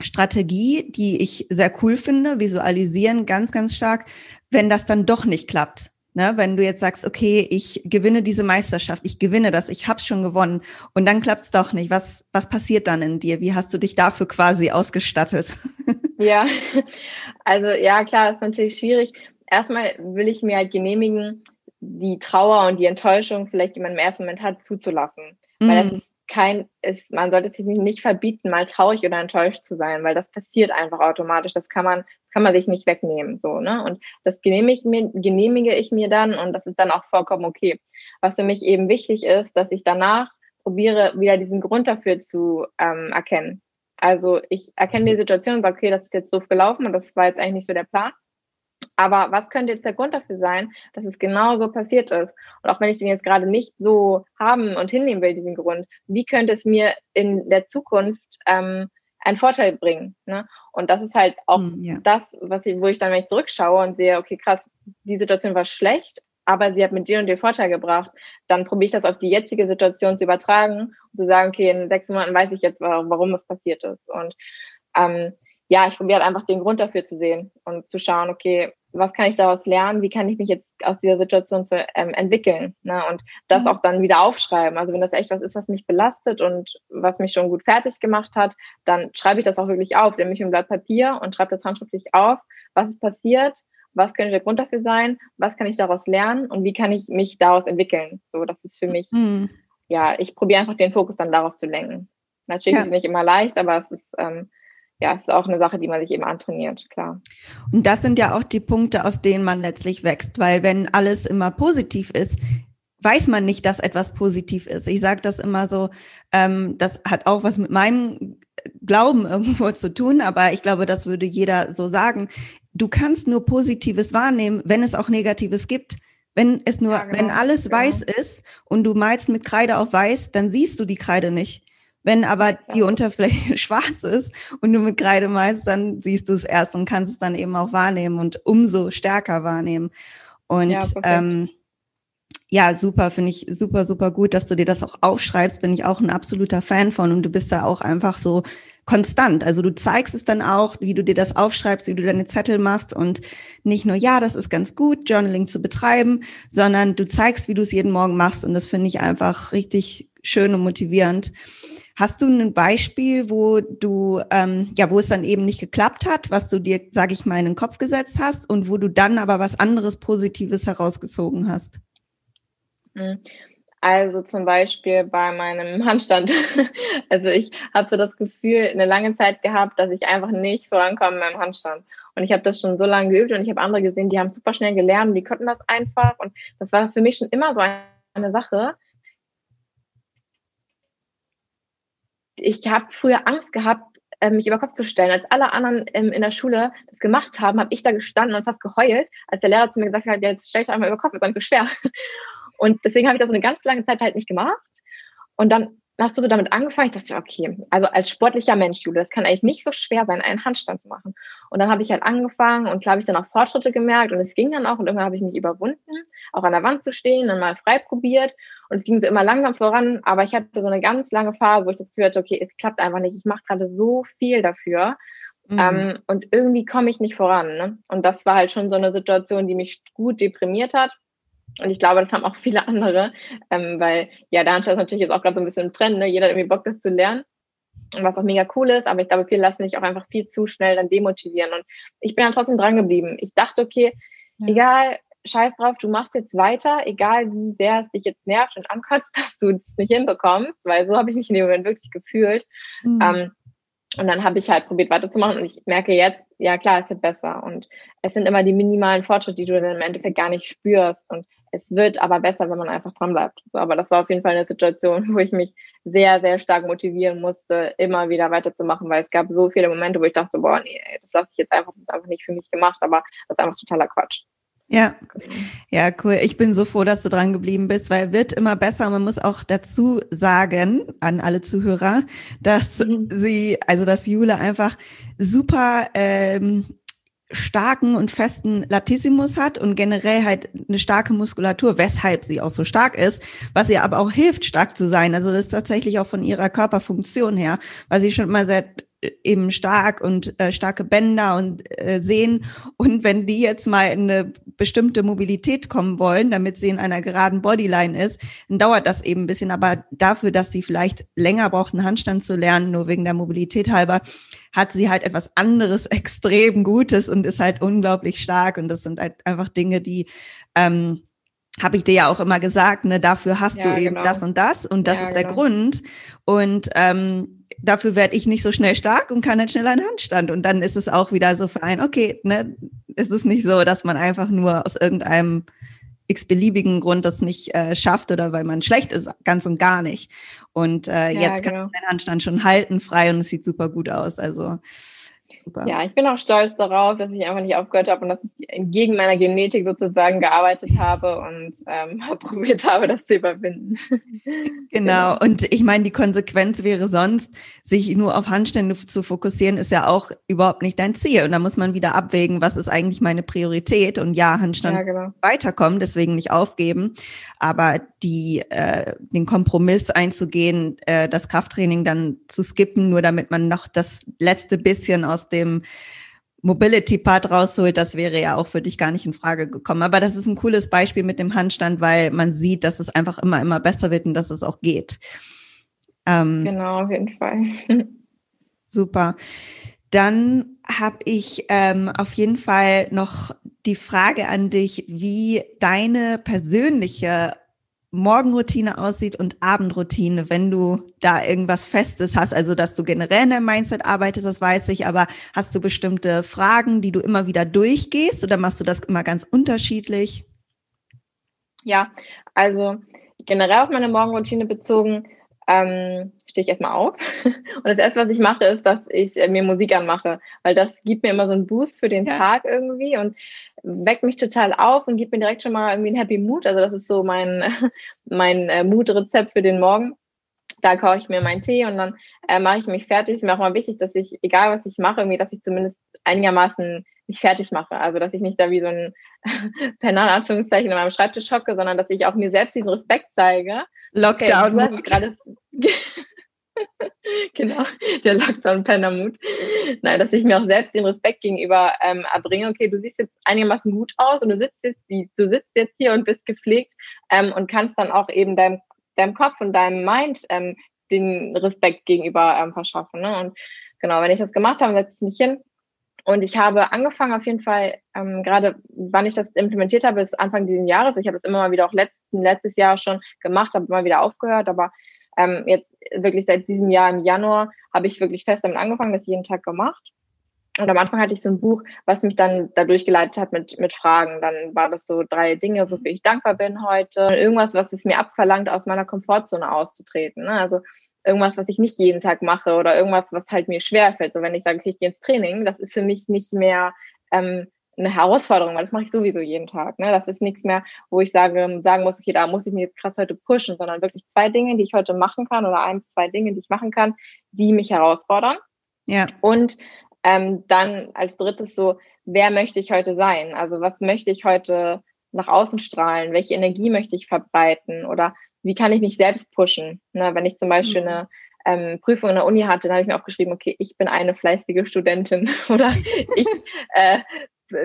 Strategie, die ich sehr cool finde, visualisieren ganz, ganz stark, wenn das dann doch nicht klappt? Ne, wenn du jetzt sagst, okay, ich gewinne diese Meisterschaft, ich gewinne das, ich hab's schon gewonnen und dann klappt's doch nicht. Was, was passiert dann in dir? Wie hast du dich dafür quasi ausgestattet? Ja, also ja, klar, ist natürlich schwierig. Erstmal will ich mir halt genehmigen, die Trauer und die Enttäuschung vielleicht, die man im ersten Moment hat, zuzulassen. Mm. Weil das ist kein, ist, man sollte sich nicht verbieten, mal traurig oder enttäuscht zu sein, weil das passiert einfach automatisch. Das kann man, das kann man sich nicht wegnehmen, so, ne? Und das genehmige ich mir, genehmige ich mir dann und das ist dann auch vollkommen okay. Was für mich eben wichtig ist, dass ich danach probiere, wieder diesen Grund dafür zu ähm, erkennen. Also ich erkenne die Situation und sage, okay, das ist jetzt doof gelaufen und das war jetzt eigentlich nicht so der Plan. Aber was könnte jetzt der Grund dafür sein, dass es genau so passiert ist? Und auch wenn ich den jetzt gerade nicht so haben und hinnehmen will, diesen Grund, wie könnte es mir in der Zukunft ähm, einen Vorteil bringen. Ne? Und das ist halt auch mm, ja. das, was ich, wo ich dann, wenn ich zurückschaue und sehe, okay, krass, die Situation war schlecht, aber sie hat mit dir und dir Vorteil gebracht, dann probiere ich das auf die jetzige Situation zu übertragen und zu sagen, okay, in sechs Monaten weiß ich jetzt, warum, es passiert ist. Und ähm, ja, ich probiere halt einfach den Grund dafür zu sehen und zu schauen, okay, was kann ich daraus lernen? Wie kann ich mich jetzt aus dieser Situation zu, ähm, entwickeln? Ne? Und das mhm. auch dann wieder aufschreiben. Also wenn das echt was ist, was mich belastet und was mich schon gut fertig gemacht hat, dann schreibe ich das auch wirklich auf, nehme ich ein Blatt Papier und schreibe das handschriftlich auf, was ist passiert, was könnte der Grund dafür sein, was kann ich daraus lernen und wie kann ich mich daraus entwickeln. So, das ist für mich, mhm. ja, ich probiere einfach den Fokus dann darauf zu lenken. Natürlich ja. ist es nicht immer leicht, aber es ist ähm, ja, es ist auch eine Sache, die man sich eben antrainiert, klar. Und das sind ja auch die Punkte, aus denen man letztlich wächst, weil wenn alles immer positiv ist, weiß man nicht, dass etwas positiv ist. Ich sage das immer so, ähm, das hat auch was mit meinem Glauben irgendwo zu tun, aber ich glaube, das würde jeder so sagen. Du kannst nur Positives wahrnehmen, wenn es auch Negatives gibt. Wenn es nur, ja, genau, wenn alles genau. weiß ist und du malst mit Kreide auf weiß, dann siehst du die Kreide nicht. Wenn aber die Unterfläche schwarz ist und du mit Kreide malst, dann siehst du es erst und kannst es dann eben auch wahrnehmen und umso stärker wahrnehmen. Und ja, ähm, ja, super, finde ich super, super gut, dass du dir das auch aufschreibst. Bin ich auch ein absoluter Fan von und du bist da auch einfach so konstant. Also du zeigst es dann auch, wie du dir das aufschreibst, wie du deine Zettel machst und nicht nur, ja, das ist ganz gut, Journaling zu betreiben, sondern du zeigst, wie du es jeden Morgen machst und das finde ich einfach richtig schön und motivierend. Hast du ein Beispiel, wo du, ähm, ja, wo es dann eben nicht geklappt hat, was du dir, sage ich mal, in den Kopf gesetzt hast und wo du dann aber was anderes Positives herausgezogen hast? Hm. Also zum Beispiel bei meinem Handstand. Also ich habe so das Gefühl, eine lange Zeit gehabt, dass ich einfach nicht vorankomme beim Handstand. Und ich habe das schon so lange geübt und ich habe andere gesehen, die haben super schnell gelernt, die konnten das einfach. Und das war für mich schon immer so eine Sache, ich habe früher Angst gehabt, äh, mich über Kopf zu stellen. Als alle anderen ähm, in der Schule das gemacht haben, habe ich da gestanden und fast geheult, als der Lehrer zu mir gesagt hat, jetzt stell dich einmal über Kopf, ist gar nicht so schwer. Und deswegen habe ich das eine ganz lange Zeit halt nicht gemacht. Und dann hast du so damit angefangen, ich dachte, okay, also als sportlicher Mensch, Jule, das kann eigentlich nicht so schwer sein, einen Handstand zu machen. Und dann habe ich halt angefangen und klar habe ich dann auch Fortschritte gemerkt und es ging dann auch und irgendwann habe ich mich überwunden, auch an der Wand zu stehen, dann mal frei probiert und es ging so immer langsam voran, aber ich hatte so eine ganz lange Phase, wo ich das Gefühl hatte, okay, es klappt einfach nicht, ich mache gerade so viel dafür mhm. ähm, und irgendwie komme ich nicht voran. Ne? Und das war halt schon so eine Situation, die mich gut deprimiert hat und ich glaube, das haben auch viele andere, ähm, weil ja, Dance ist natürlich jetzt auch gerade so ein bisschen im Trend, ne? jeder hat irgendwie Bock, das zu lernen. Was auch mega cool ist, aber ich glaube, viele lassen sich auch einfach viel zu schnell dann demotivieren. Und ich bin dann trotzdem dran geblieben. Ich dachte, okay, ja. egal, scheiß drauf, du machst jetzt weiter, egal wie sehr es dich jetzt nervt und ankotzt, dass du es nicht hinbekommst, weil so habe ich mich in dem Moment wirklich gefühlt. Mhm. Ähm, und dann habe ich halt probiert weiterzumachen und ich merke jetzt, ja klar, es wird besser. Und es sind immer die minimalen Fortschritte, die du dann im Endeffekt gar nicht spürst. Und es wird aber besser, wenn man einfach dran bleibt. So, aber das war auf jeden Fall eine Situation, wo ich mich sehr, sehr stark motivieren musste, immer wieder weiterzumachen, weil es gab so viele Momente, wo ich dachte, boah, nee, das lasse ich jetzt einfach, das ist einfach nicht für mich gemacht, aber das ist einfach totaler Quatsch. Ja, ja, cool. Ich bin so froh, dass du dran geblieben bist, weil wird immer besser. Man muss auch dazu sagen an alle Zuhörer, dass mhm. sie, also dass Jule einfach super ähm, starken und festen Latissimus hat und generell halt eine starke Muskulatur, weshalb sie auch so stark ist, was ihr aber auch hilft, stark zu sein. Also das ist tatsächlich auch von ihrer Körperfunktion her, weil sie schon immer sehr eben stark und äh, starke Bänder und äh, Sehen. Und wenn die jetzt mal in eine bestimmte Mobilität kommen wollen, damit sie in einer geraden Bodyline ist, dann dauert das eben ein bisschen. Aber dafür, dass sie vielleicht länger braucht, einen Handstand zu lernen, nur wegen der Mobilität halber, hat sie halt etwas anderes extrem Gutes und ist halt unglaublich stark. Und das sind halt einfach Dinge, die ähm, habe ich dir ja auch immer gesagt, ne, dafür hast ja, du eben genau. das und das und das ja, ist der genau. Grund. Und ähm, dafür werde ich nicht so schnell stark und kann dann schneller einen Handstand. Und dann ist es auch wieder so für einen, okay, ne, es ist nicht so, dass man einfach nur aus irgendeinem x-beliebigen Grund das nicht äh, schafft oder weil man schlecht ist, ganz und gar nicht. Und äh, ja, jetzt kann genau. man den Handstand schon halten, frei und es sieht super gut aus. Also Super. Ja, ich bin auch stolz darauf, dass ich einfach nicht aufgehört habe und dass ich gegen meiner Genetik sozusagen gearbeitet habe und ähm, probiert habe, das zu überwinden. Genau. Und ich meine, die Konsequenz wäre sonst, sich nur auf Handstände zu fokussieren, ist ja auch überhaupt nicht dein Ziel. Und da muss man wieder abwägen, was ist eigentlich meine Priorität? Und ja, Handstand ja, genau. weiterkommen, deswegen nicht aufgeben. Aber die, äh, den Kompromiss einzugehen, äh, das Krafttraining dann zu skippen, nur damit man noch das letzte bisschen aus dem Mobility-Part rausholt, das wäre ja auch für dich gar nicht in Frage gekommen. Aber das ist ein cooles Beispiel mit dem Handstand, weil man sieht, dass es einfach immer, immer besser wird und dass es auch geht. Ähm, genau, auf jeden Fall. super. Dann habe ich ähm, auf jeden Fall noch die Frage an dich, wie deine persönliche Morgenroutine aussieht und Abendroutine, wenn du da irgendwas Festes hast, also dass du generell in deinem Mindset arbeitest, das weiß ich, aber hast du bestimmte Fragen, die du immer wieder durchgehst oder machst du das immer ganz unterschiedlich? Ja, also generell auf meine Morgenroutine bezogen, ähm, stehe ich erstmal auf. Und das erste, was ich mache, ist, dass ich äh, mir Musik anmache, weil das gibt mir immer so einen Boost für den ja. Tag irgendwie und weckt mich total auf und gibt mir direkt schon mal irgendwie einen Happy Mood. Also das ist so mein, mein äh, Mood-Rezept für den Morgen. Da koche ich mir meinen Tee und dann äh, mache ich mich fertig. Es ist mir auch mal wichtig, dass ich, egal was ich mache, irgendwie, dass ich zumindest einigermaßen mich fertig mache. Also dass ich nicht da wie so ein Penner Anführungszeichen an meinem Schreibtisch hocke, sondern dass ich auch mir selbst diesen Respekt zeige. Lockdown. Okay, genau, der Lockdown-Penner-Mut. Nein, dass ich mir auch selbst den Respekt gegenüber ähm, erbringe. Okay, du siehst jetzt einigermaßen gut aus und du sitzt jetzt, du sitzt jetzt hier und bist gepflegt ähm, und kannst dann auch eben deinem, deinem Kopf und deinem Mind ähm, den Respekt gegenüber ähm, verschaffen. Ne? Und genau, wenn ich das gemacht habe, setze ich mich hin. Und ich habe angefangen auf jeden Fall, ähm, gerade wann ich das implementiert habe, ist Anfang dieses Jahres. Ich habe es immer mal wieder auch letzten, letztes Jahr schon gemacht, habe immer wieder aufgehört, aber ähm, jetzt wirklich seit diesem Jahr im Januar habe ich wirklich fest damit angefangen, das jeden Tag gemacht. Und am Anfang hatte ich so ein Buch, was mich dann dadurch geleitet hat mit, mit Fragen. Dann war das so drei Dinge, wofür ich dankbar bin heute. Irgendwas, was es mir abverlangt, aus meiner Komfortzone auszutreten. Ne? Also irgendwas, was ich nicht jeden Tag mache oder irgendwas, was halt mir schwerfällt. So wenn ich sage, okay, ich gehe ins Training, das ist für mich nicht mehr ähm, eine Herausforderung, weil das mache ich sowieso jeden Tag. Ne? Das ist nichts mehr, wo ich sage, sagen muss, okay, da muss ich mich jetzt krass heute pushen, sondern wirklich zwei Dinge, die ich heute machen kann oder ein, zwei Dinge, die ich machen kann, die mich herausfordern. Ja. Und ähm, dann als drittes so, wer möchte ich heute sein? Also was möchte ich heute nach außen strahlen? Welche Energie möchte ich verbreiten? Oder wie kann ich mich selbst pushen? Ne? Wenn ich zum Beispiel mhm. eine ähm, Prüfung in der Uni hatte, dann habe ich mir aufgeschrieben, okay, ich bin eine fleißige Studentin oder ich äh,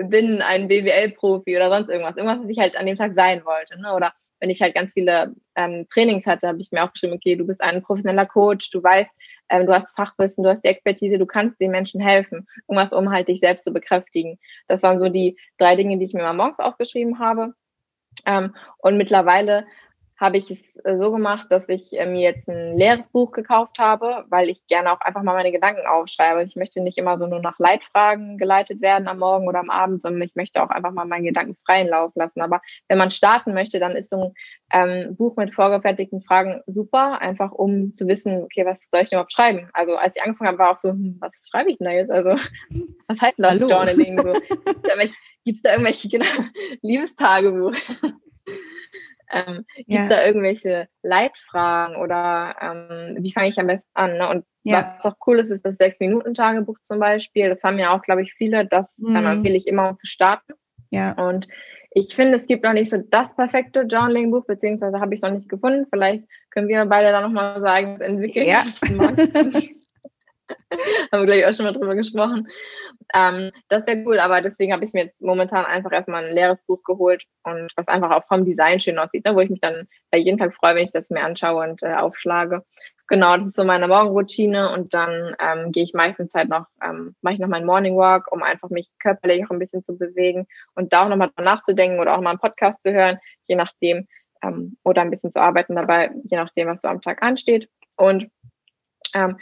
bin ein BWL-Profi oder sonst irgendwas. Irgendwas, was ich halt an dem Tag sein wollte. Ne? Oder wenn ich halt ganz viele ähm, Trainings hatte, habe ich mir auch geschrieben, okay, du bist ein professioneller Coach, du weißt, ähm, du hast Fachwissen, du hast die Expertise, du kannst den Menschen helfen. Irgendwas, um halt dich selbst zu bekräftigen. Das waren so die drei Dinge, die ich mir mal morgens aufgeschrieben habe. Ähm, und mittlerweile habe ich es äh, so gemacht, dass ich äh, mir jetzt ein leeres Buch gekauft habe, weil ich gerne auch einfach mal meine Gedanken aufschreibe. Ich möchte nicht immer so nur nach Leitfragen geleitet werden am Morgen oder am Abend, sondern ich möchte auch einfach mal meinen Gedanken freien Lauf lassen. Aber wenn man starten möchte, dann ist so ein ähm, Buch mit vorgefertigten Fragen super, einfach um zu wissen, okay, was soll ich denn überhaupt schreiben? Also als ich angefangen habe, war auch so, hm, was schreibe ich denn da jetzt? Also was heißt denn das Hallo. Journaling? So, Gibt es da irgendwelche, genau, Liebestagebuch? Ähm, Gibt es ja. da irgendwelche Leitfragen oder ähm, wie fange ich am besten an? Ne? Und ja. was auch cool ist, ist das Sechs-Minuten-Tagebuch zum Beispiel. Das haben ja auch, glaube ich, viele. Das mhm. empfehle ich immer, um zu starten. Ja. Und ich finde, es gibt noch nicht so das perfekte Journaling-Buch, beziehungsweise habe ich es noch nicht gefunden. Vielleicht können wir beide da nochmal sagen, entwickeln. Ja. haben wir gleich auch schon mal drüber gesprochen. Ähm, das wäre cool, aber deswegen habe ich mir jetzt momentan einfach erstmal ein leeres Buch geholt und was einfach auch vom Design schön aussieht, ne, wo ich mich dann jeden Tag freue, wenn ich das mir anschaue und äh, aufschlage. Genau, das ist so meine Morgenroutine und dann ähm, gehe ich meistens halt noch, ähm, mache ich noch meinen Morning Walk, um einfach mich körperlich auch ein bisschen zu bewegen und da auch nochmal nachzudenken oder auch mal einen Podcast zu hören, je nachdem, ähm, oder ein bisschen zu arbeiten dabei, je nachdem, was so am Tag ansteht. Und ähm,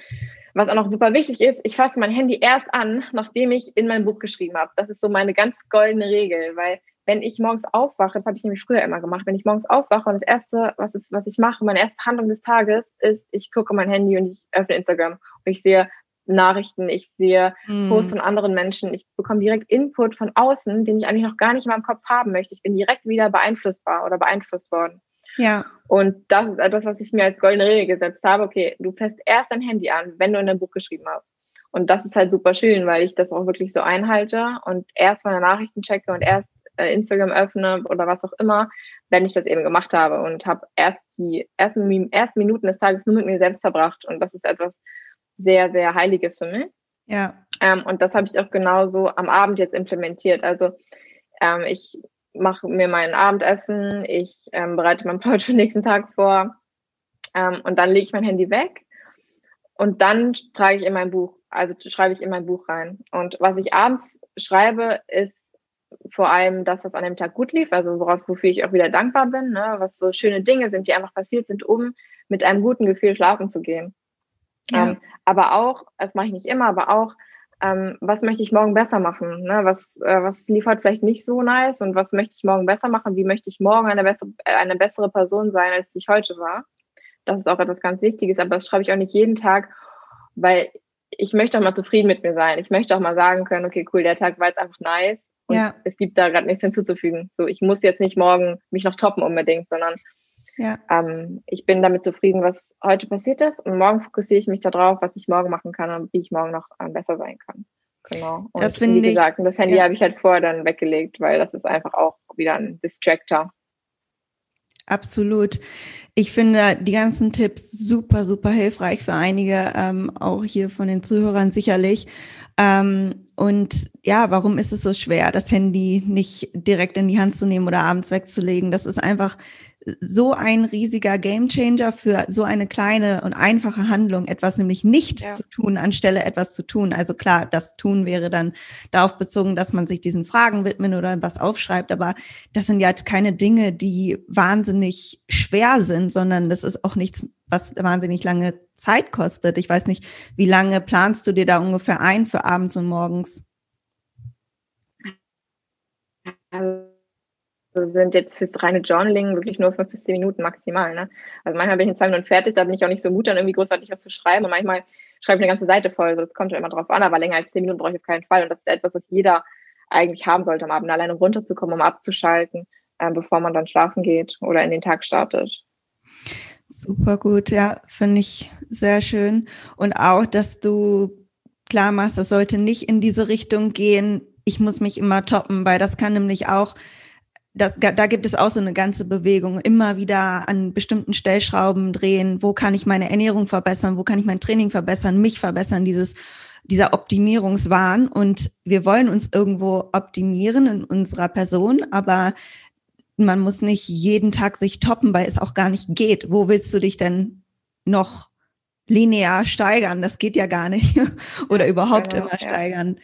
was auch noch super wichtig ist, ich fasse mein Handy erst an, nachdem ich in mein Buch geschrieben habe. Das ist so meine ganz goldene Regel, weil wenn ich morgens aufwache, das habe ich nämlich früher immer gemacht, wenn ich morgens aufwache und das erste, was, ist, was ich mache, meine erste Handlung des Tages ist, ich gucke mein Handy und ich öffne Instagram und ich sehe Nachrichten, ich sehe hm. Posts von anderen Menschen, ich bekomme direkt Input von außen, den ich eigentlich noch gar nicht in meinem Kopf haben möchte. Ich bin direkt wieder beeinflussbar oder beeinflusst worden. Ja. Und das ist etwas, was ich mir als goldene Regel gesetzt habe. Okay, du fährst erst dein Handy an, wenn du in dein Buch geschrieben hast. Und das ist halt super schön, weil ich das auch wirklich so einhalte und erst meine Nachrichten checke und erst äh, Instagram öffne oder was auch immer, wenn ich das eben gemacht habe und habe erst die ersten, ersten Minuten des Tages nur mit mir selbst verbracht. Und das ist etwas sehr, sehr Heiliges für mich. Ja. Ähm, und das habe ich auch genauso am Abend jetzt implementiert. Also ähm, ich mache mir mein Abendessen, ich ähm, bereite mein Pouch für den nächsten Tag vor ähm, und dann lege ich mein Handy weg und dann trage ich in mein Buch, also schreibe ich in mein Buch rein. Und was ich abends schreibe, ist vor allem das, was an dem Tag gut lief, also worauf, wofür ich auch wieder dankbar bin, ne, was so schöne Dinge sind, die einfach passiert sind, um mit einem guten Gefühl schlafen zu gehen. Ja. Ähm, aber auch, das mache ich nicht immer, aber auch, ähm, was möchte ich morgen besser machen? Ne? Was, äh, was lief heute vielleicht nicht so nice und was möchte ich morgen besser machen? Wie möchte ich morgen eine bessere, eine bessere Person sein, als ich heute war? Das ist auch etwas ganz Wichtiges, aber das schreibe ich auch nicht jeden Tag, weil ich möchte auch mal zufrieden mit mir sein. Ich möchte auch mal sagen können, okay, cool, der Tag war jetzt einfach nice und ja. es gibt da gerade nichts hinzuzufügen. So, ich muss jetzt nicht morgen mich noch toppen unbedingt, sondern ja. Ähm, ich bin damit zufrieden, was heute passiert ist und morgen fokussiere ich mich darauf, was ich morgen machen kann und wie ich morgen noch ähm, besser sein kann. Genau. Und das wie gesagt, ich, das Handy ja. habe ich halt vorher dann weggelegt, weil das ist einfach auch wieder ein Distractor. Absolut. Ich finde die ganzen Tipps super, super hilfreich für einige, ähm, auch hier von den Zuhörern sicherlich. Ähm, und ja, warum ist es so schwer, das Handy nicht direkt in die Hand zu nehmen oder abends wegzulegen? Das ist einfach so ein riesiger Gamechanger für so eine kleine und einfache Handlung, etwas nämlich nicht ja. zu tun, anstelle etwas zu tun. Also klar, das Tun wäre dann darauf bezogen, dass man sich diesen Fragen widmen oder was aufschreibt, aber das sind ja keine Dinge, die wahnsinnig schwer sind, sondern das ist auch nichts, was wahnsinnig lange Zeit kostet. Ich weiß nicht, wie lange planst du dir da ungefähr ein für abends und morgens? Also sind jetzt fürs reine Journaling wirklich nur fünf bis zehn Minuten maximal. Ne? Also manchmal bin ich in zwei Minuten fertig, da bin ich auch nicht so mutig, dann irgendwie großartig was zu schreiben. Und manchmal schreibe ich eine ganze Seite voll. Also das kommt ja immer drauf an, aber länger als zehn Minuten brauche ich auf keinen Fall. Und das ist etwas, was jeder eigentlich haben sollte am Abend, alleine runterzukommen, um abzuschalten, äh, bevor man dann schlafen geht oder in den Tag startet. Super gut, ja, finde ich sehr schön. Und auch, dass du klar machst, das sollte nicht in diese Richtung gehen, ich muss mich immer toppen, weil das kann nämlich auch das, da gibt es auch so eine ganze Bewegung, immer wieder an bestimmten Stellschrauben drehen, wo kann ich meine Ernährung verbessern, wo kann ich mein Training verbessern, mich verbessern, dieses, dieser Optimierungswahn. Und wir wollen uns irgendwo optimieren in unserer Person, aber man muss nicht jeden Tag sich toppen, weil es auch gar nicht geht. Wo willst du dich denn noch linear steigern? Das geht ja gar nicht. Oder überhaupt genau, immer ja. steigern.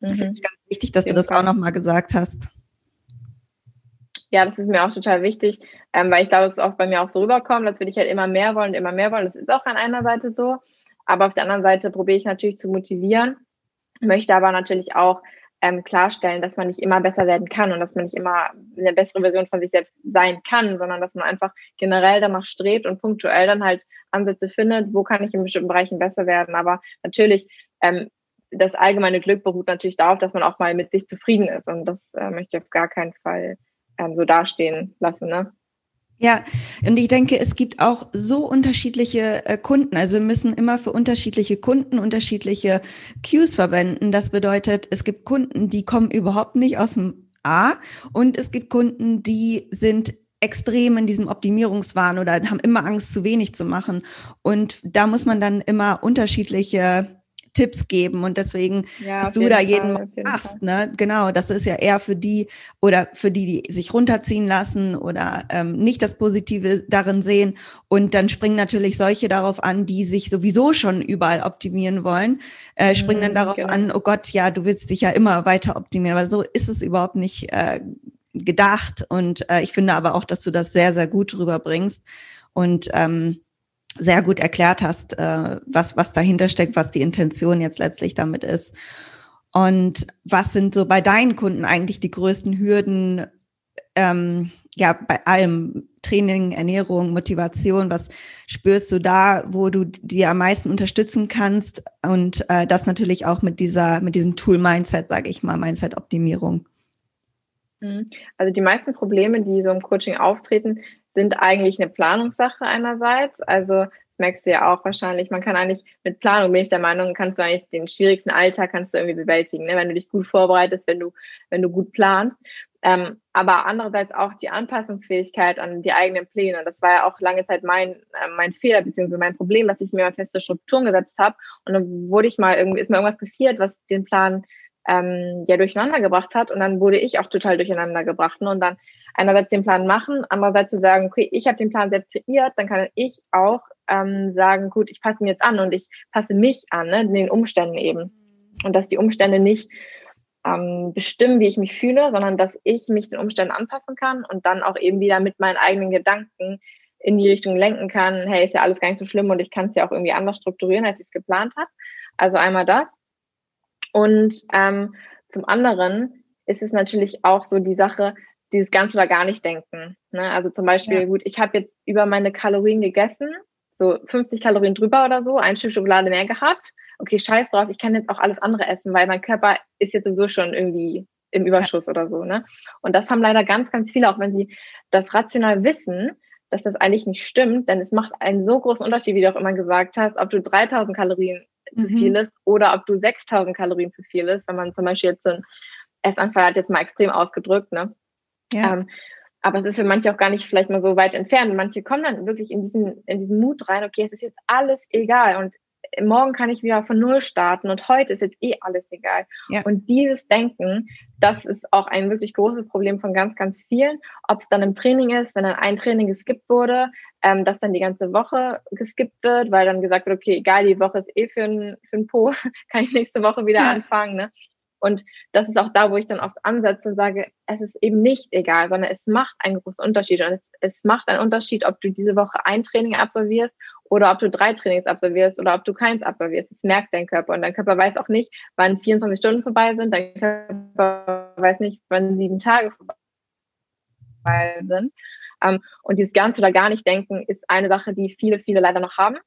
Mhm. Finde ich ganz wichtig, dass du das auch nochmal gesagt hast. Ja, das ist mir auch total wichtig, ähm, weil ich glaube, es ist auch bei mir auch so rüberkommt, als würde ich halt immer mehr wollen, immer mehr wollen. Das ist auch an einer Seite so. Aber auf der anderen Seite probiere ich natürlich zu motivieren, möchte aber natürlich auch ähm, klarstellen, dass man nicht immer besser werden kann und dass man nicht immer eine bessere Version von sich selbst sein kann, sondern dass man einfach generell danach strebt und punktuell dann halt Ansätze findet, wo kann ich in bestimmten Bereichen besser werden. Aber natürlich, ähm, das allgemeine Glück beruht natürlich darauf, dass man auch mal mit sich zufrieden ist. Und das äh, möchte ich auf gar keinen Fall ähm, so dastehen lassen. Ne? Ja, und ich denke, es gibt auch so unterschiedliche äh, Kunden. Also wir müssen immer für unterschiedliche Kunden unterschiedliche Cues verwenden. Das bedeutet, es gibt Kunden, die kommen überhaupt nicht aus dem A und es gibt Kunden, die sind extrem in diesem Optimierungswahn oder haben immer Angst, zu wenig zu machen. Und da muss man dann immer unterschiedliche Tipps geben und deswegen, ja, dass du da jeden Fall, machst, ne? Genau, das ist ja eher für die oder für die, die sich runterziehen lassen oder ähm, nicht das Positive darin sehen. Und dann springen natürlich solche darauf an, die sich sowieso schon überall optimieren wollen, äh, springen dann mhm, darauf genau. an, oh Gott, ja, du willst dich ja immer weiter optimieren, aber so ist es überhaupt nicht äh, gedacht. Und äh, ich finde aber auch, dass du das sehr, sehr gut rüberbringst. Und ähm, sehr gut erklärt hast, äh, was, was dahinter steckt, was die Intention jetzt letztlich damit ist. Und was sind so bei deinen Kunden eigentlich die größten Hürden, ähm, ja, bei allem Training, Ernährung, Motivation? Was spürst du da, wo du dir am meisten unterstützen kannst? Und äh, das natürlich auch mit dieser, mit diesem Tool-Mindset, sage ich mal, Mindset-Optimierung. Mhm. Also die meisten Probleme, die so im Coaching auftreten, sind eigentlich eine Planungssache einerseits. Also merkst du ja auch wahrscheinlich, man kann eigentlich mit Planung, bin ich der Meinung, kannst du eigentlich den schwierigsten Alltag kannst du irgendwie bewältigen, ne? wenn du dich gut vorbereitest, wenn du, wenn du gut planst. Ähm, aber andererseits auch die Anpassungsfähigkeit an die eigenen Pläne. Das war ja auch lange Zeit mein, äh, mein Fehler, beziehungsweise mein Problem, dass ich mir mal feste Strukturen gesetzt habe. Und dann wurde ich mal irgendwie, ist mir irgendwas passiert, was den Plan ähm, ja durcheinander gebracht hat. Und dann wurde ich auch total durcheinander gebracht. Ne? Und dann einerseits den Plan machen, andererseits zu sagen, okay, ich habe den Plan selbst kreiert, dann kann ich auch ähm, sagen, gut, ich passe ihn jetzt an und ich passe mich an, ne, den Umständen eben. Und dass die Umstände nicht ähm, bestimmen, wie ich mich fühle, sondern dass ich mich den Umständen anpassen kann und dann auch eben wieder mit meinen eigenen Gedanken in die Richtung lenken kann, hey, ist ja alles gar nicht so schlimm und ich kann es ja auch irgendwie anders strukturieren, als ich es geplant habe. Also einmal das. Und ähm, zum anderen ist es natürlich auch so die Sache, dieses ganz oder gar nicht denken. Ne? Also zum Beispiel, ja. gut, ich habe jetzt über meine Kalorien gegessen, so 50 Kalorien drüber oder so, ein Stück Schokolade mehr gehabt. Okay, scheiß drauf, ich kann jetzt auch alles andere essen, weil mein Körper ist jetzt sowieso schon irgendwie im Überschuss ja. oder so. Ne? Und das haben leider ganz, ganz viele, auch wenn sie das rational wissen, dass das eigentlich nicht stimmt, denn es macht einen so großen Unterschied, wie du auch immer gesagt hast, ob du 3000 Kalorien mhm. zu viel ist oder ob du 6000 Kalorien zu viel ist, wenn man zum Beispiel jetzt so ein Essanfall hat, jetzt mal extrem ausgedrückt, ne? Ja. Ähm, aber es ist für manche auch gar nicht vielleicht mal so weit entfernt. Manche kommen dann wirklich in diesen, in diesen Mut rein, okay, es ist jetzt alles egal und morgen kann ich wieder von Null starten und heute ist jetzt eh alles egal. Ja. Und dieses Denken, das ist auch ein wirklich großes Problem von ganz, ganz vielen. Ob es dann im Training ist, wenn dann ein Training geskippt wurde, ähm, dass dann die ganze Woche geskippt wird, weil dann gesagt wird, okay, egal, die Woche ist eh für ein, für ein Po, kann ich nächste Woche wieder ja. anfangen. Ne? Und das ist auch da, wo ich dann oft ansetze und sage, es ist eben nicht egal, sondern es macht einen großen Unterschied. Und es, es macht einen Unterschied, ob du diese Woche ein Training absolvierst oder ob du drei Trainings absolvierst oder ob du keins absolvierst. Das merkt dein Körper. Und dein Körper weiß auch nicht, wann 24 Stunden vorbei sind. Dein Körper weiß nicht, wann sieben Tage vorbei sind. Um, und dieses ganz oder gar nicht denken ist eine Sache, die viele, viele leider noch haben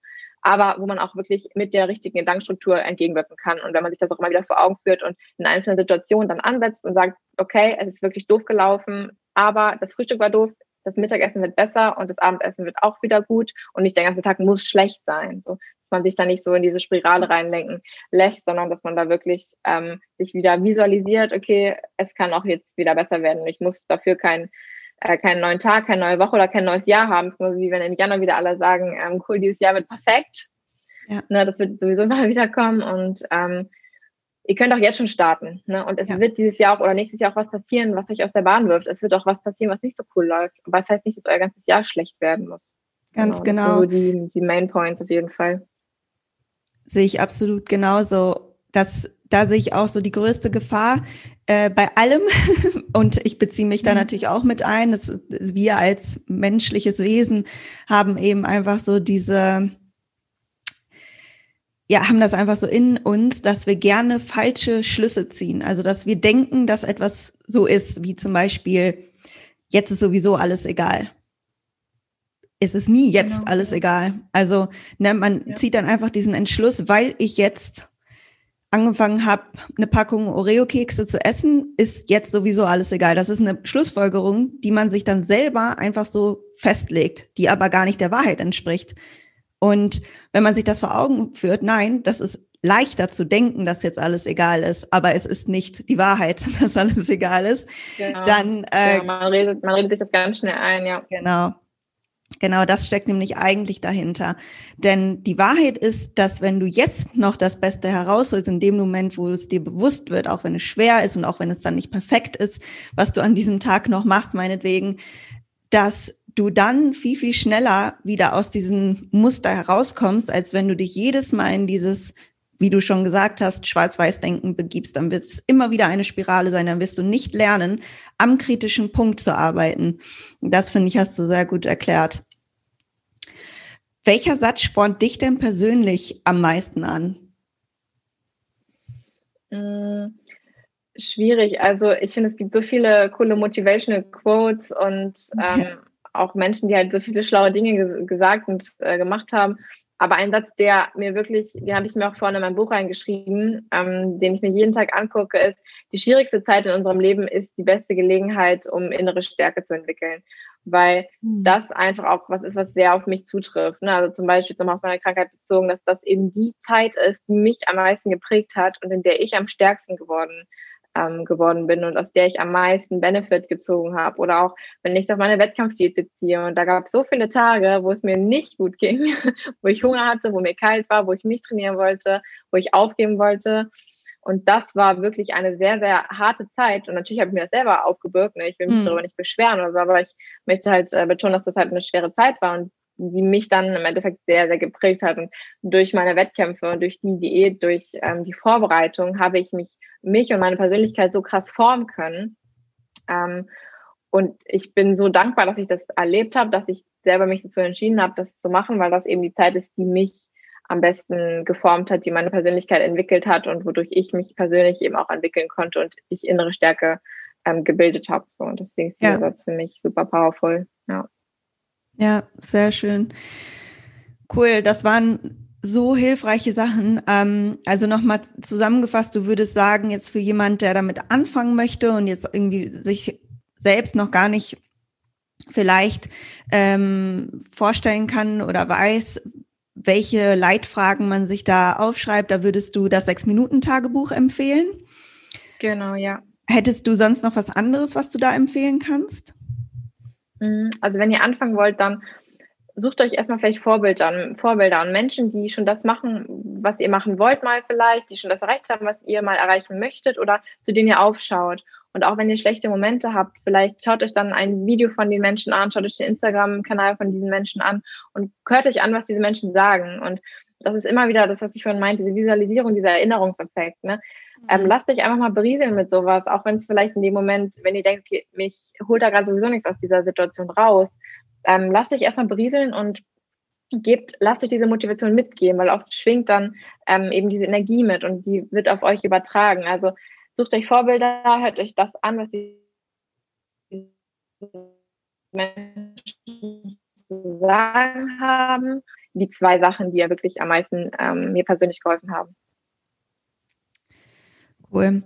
aber wo man auch wirklich mit der richtigen Gedankenstruktur entgegenwirken kann. Und wenn man sich das auch immer wieder vor Augen führt und in einzelnen Situationen dann ansetzt und sagt, okay, es ist wirklich doof gelaufen, aber das Frühstück war doof, das Mittagessen wird besser und das Abendessen wird auch wieder gut und nicht der ganze Tag muss schlecht sein. So, dass man sich da nicht so in diese Spirale reinlenken lässt, sondern dass man da wirklich ähm, sich wieder visualisiert, okay, es kann auch jetzt wieder besser werden. Ich muss dafür kein äh, keinen neuen Tag, keine neue Woche oder kein neues Jahr haben. Es ist nur wie wenn im Januar wieder alle sagen, ähm, cool, dieses Jahr wird perfekt. Ja. Ne, das wird sowieso mal wiederkommen und ähm, ihr könnt auch jetzt schon starten. Ne? Und es ja. wird dieses Jahr auch oder nächstes Jahr auch was passieren, was euch aus der Bahn wirft. Es wird auch was passieren, was nicht so cool läuft. Aber es das heißt nicht, dass euer ganzes Jahr schlecht werden muss. Ganz genau. genau. So die, die Main Points auf jeden Fall. Sehe ich absolut genauso. Das da sehe ich auch so die größte Gefahr äh, bei allem. Und ich beziehe mich da mhm. natürlich auch mit ein. Dass wir als menschliches Wesen haben eben einfach so diese, ja, haben das einfach so in uns, dass wir gerne falsche Schlüsse ziehen. Also, dass wir denken, dass etwas so ist, wie zum Beispiel, jetzt ist sowieso alles egal. Es ist nie jetzt genau. alles egal. Also, ne, man ja. zieht dann einfach diesen Entschluss, weil ich jetzt angefangen habe, eine Packung Oreo-Kekse zu essen, ist jetzt sowieso alles egal. Das ist eine Schlussfolgerung, die man sich dann selber einfach so festlegt, die aber gar nicht der Wahrheit entspricht. Und wenn man sich das vor Augen führt, nein, das ist leichter zu denken, dass jetzt alles egal ist, aber es ist nicht die Wahrheit, dass alles egal ist. Genau. Dann äh, ja, man redet, man redet sich das ganz schnell ein, ja. Genau. Genau, das steckt nämlich eigentlich dahinter. Denn die Wahrheit ist, dass wenn du jetzt noch das Beste herausholst, in dem Moment, wo es dir bewusst wird, auch wenn es schwer ist und auch wenn es dann nicht perfekt ist, was du an diesem Tag noch machst, meinetwegen, dass du dann viel, viel schneller wieder aus diesem Muster herauskommst, als wenn du dich jedes Mal in dieses, wie du schon gesagt hast, Schwarz-Weiß-Denken begibst. Dann wird es immer wieder eine Spirale sein. Dann wirst du nicht lernen, am kritischen Punkt zu arbeiten. Das finde ich, hast du sehr gut erklärt. Welcher Satz spornt dich denn persönlich am meisten an? Hm, schwierig. Also ich finde, es gibt so viele coole Motivational Quotes und ähm. Auch Menschen, die halt so viele schlaue Dinge gesagt und äh, gemacht haben. Aber ein Satz, der mir wirklich, den habe ich mir auch vorne in mein Buch reingeschrieben, ähm, den ich mir jeden Tag angucke, ist, die schwierigste Zeit in unserem Leben ist die beste Gelegenheit, um innere Stärke zu entwickeln. Weil mhm. das einfach auch was ist, was sehr auf mich zutrifft. Ne? Also zum Beispiel zum auf meine Krankheit bezogen, dass das eben die Zeit ist, die mich am meisten geprägt hat und in der ich am stärksten geworden ähm, geworden bin und aus der ich am meisten Benefit gezogen habe. Oder auch, wenn ich es auf meine Wettkampfdiät beziehe. Und da gab es so viele Tage, wo es mir nicht gut ging, wo ich Hunger hatte, wo mir kalt war, wo ich nicht trainieren wollte, wo ich aufgeben wollte. Und das war wirklich eine sehr, sehr harte Zeit. Und natürlich habe ich mir das selber aufgebürgt. Ne? Ich will mich mhm. darüber nicht beschweren oder so, aber ich möchte halt äh, betonen, dass das halt eine schwere Zeit war. Und die mich dann im Endeffekt sehr, sehr geprägt hat. Und durch meine Wettkämpfe und durch die Diät, durch ähm, die Vorbereitung habe ich mich, mich und meine Persönlichkeit so krass formen können. Ähm, und ich bin so dankbar, dass ich das erlebt habe, dass ich selber mich dazu entschieden habe, das zu machen, weil das eben die Zeit ist, die mich am besten geformt hat, die meine Persönlichkeit entwickelt hat und wodurch ich mich persönlich eben auch entwickeln konnte und ich innere Stärke ähm, gebildet habe. So, und deswegen ist dieser ja. Satz für mich super powerful. Ja. Ja, sehr schön. Cool, das waren so hilfreiche Sachen. Ähm, also nochmal zusammengefasst, du würdest sagen, jetzt für jemand, der damit anfangen möchte und jetzt irgendwie sich selbst noch gar nicht vielleicht ähm, vorstellen kann oder weiß, welche Leitfragen man sich da aufschreibt, da würdest du das Sechs-Minuten-Tagebuch empfehlen. Genau, ja. Hättest du sonst noch was anderes, was du da empfehlen kannst? Mhm. Also wenn ihr anfangen wollt, dann sucht euch erstmal vielleicht Vorbilder an, Vorbilder an Menschen, die schon das machen, was ihr machen wollt mal vielleicht, die schon das erreicht haben, was ihr mal erreichen möchtet oder zu denen ihr aufschaut. Und auch wenn ihr schlechte Momente habt, vielleicht schaut euch dann ein Video von den Menschen an, schaut euch den Instagram-Kanal von diesen Menschen an und hört euch an, was diese Menschen sagen. Und das ist immer wieder das, was ich vorhin meinte, diese Visualisierung, dieser Erinnerungseffekt. Ne? Ähm, mhm. lasst euch einfach mal berieseln mit sowas, auch wenn es vielleicht in dem Moment, wenn ihr denkt, okay, mich holt da gerade sowieso nichts aus dieser Situation raus, ähm, lasst euch erstmal berieseln und gebt, lasst euch diese Motivation mitgeben, weil oft schwingt dann ähm, eben diese Energie mit und die wird auf euch übertragen. Also sucht euch Vorbilder, hört euch das an, was die Menschen zu sagen haben. Die zwei Sachen, die ja wirklich am meisten ähm, mir persönlich geholfen haben. Cool.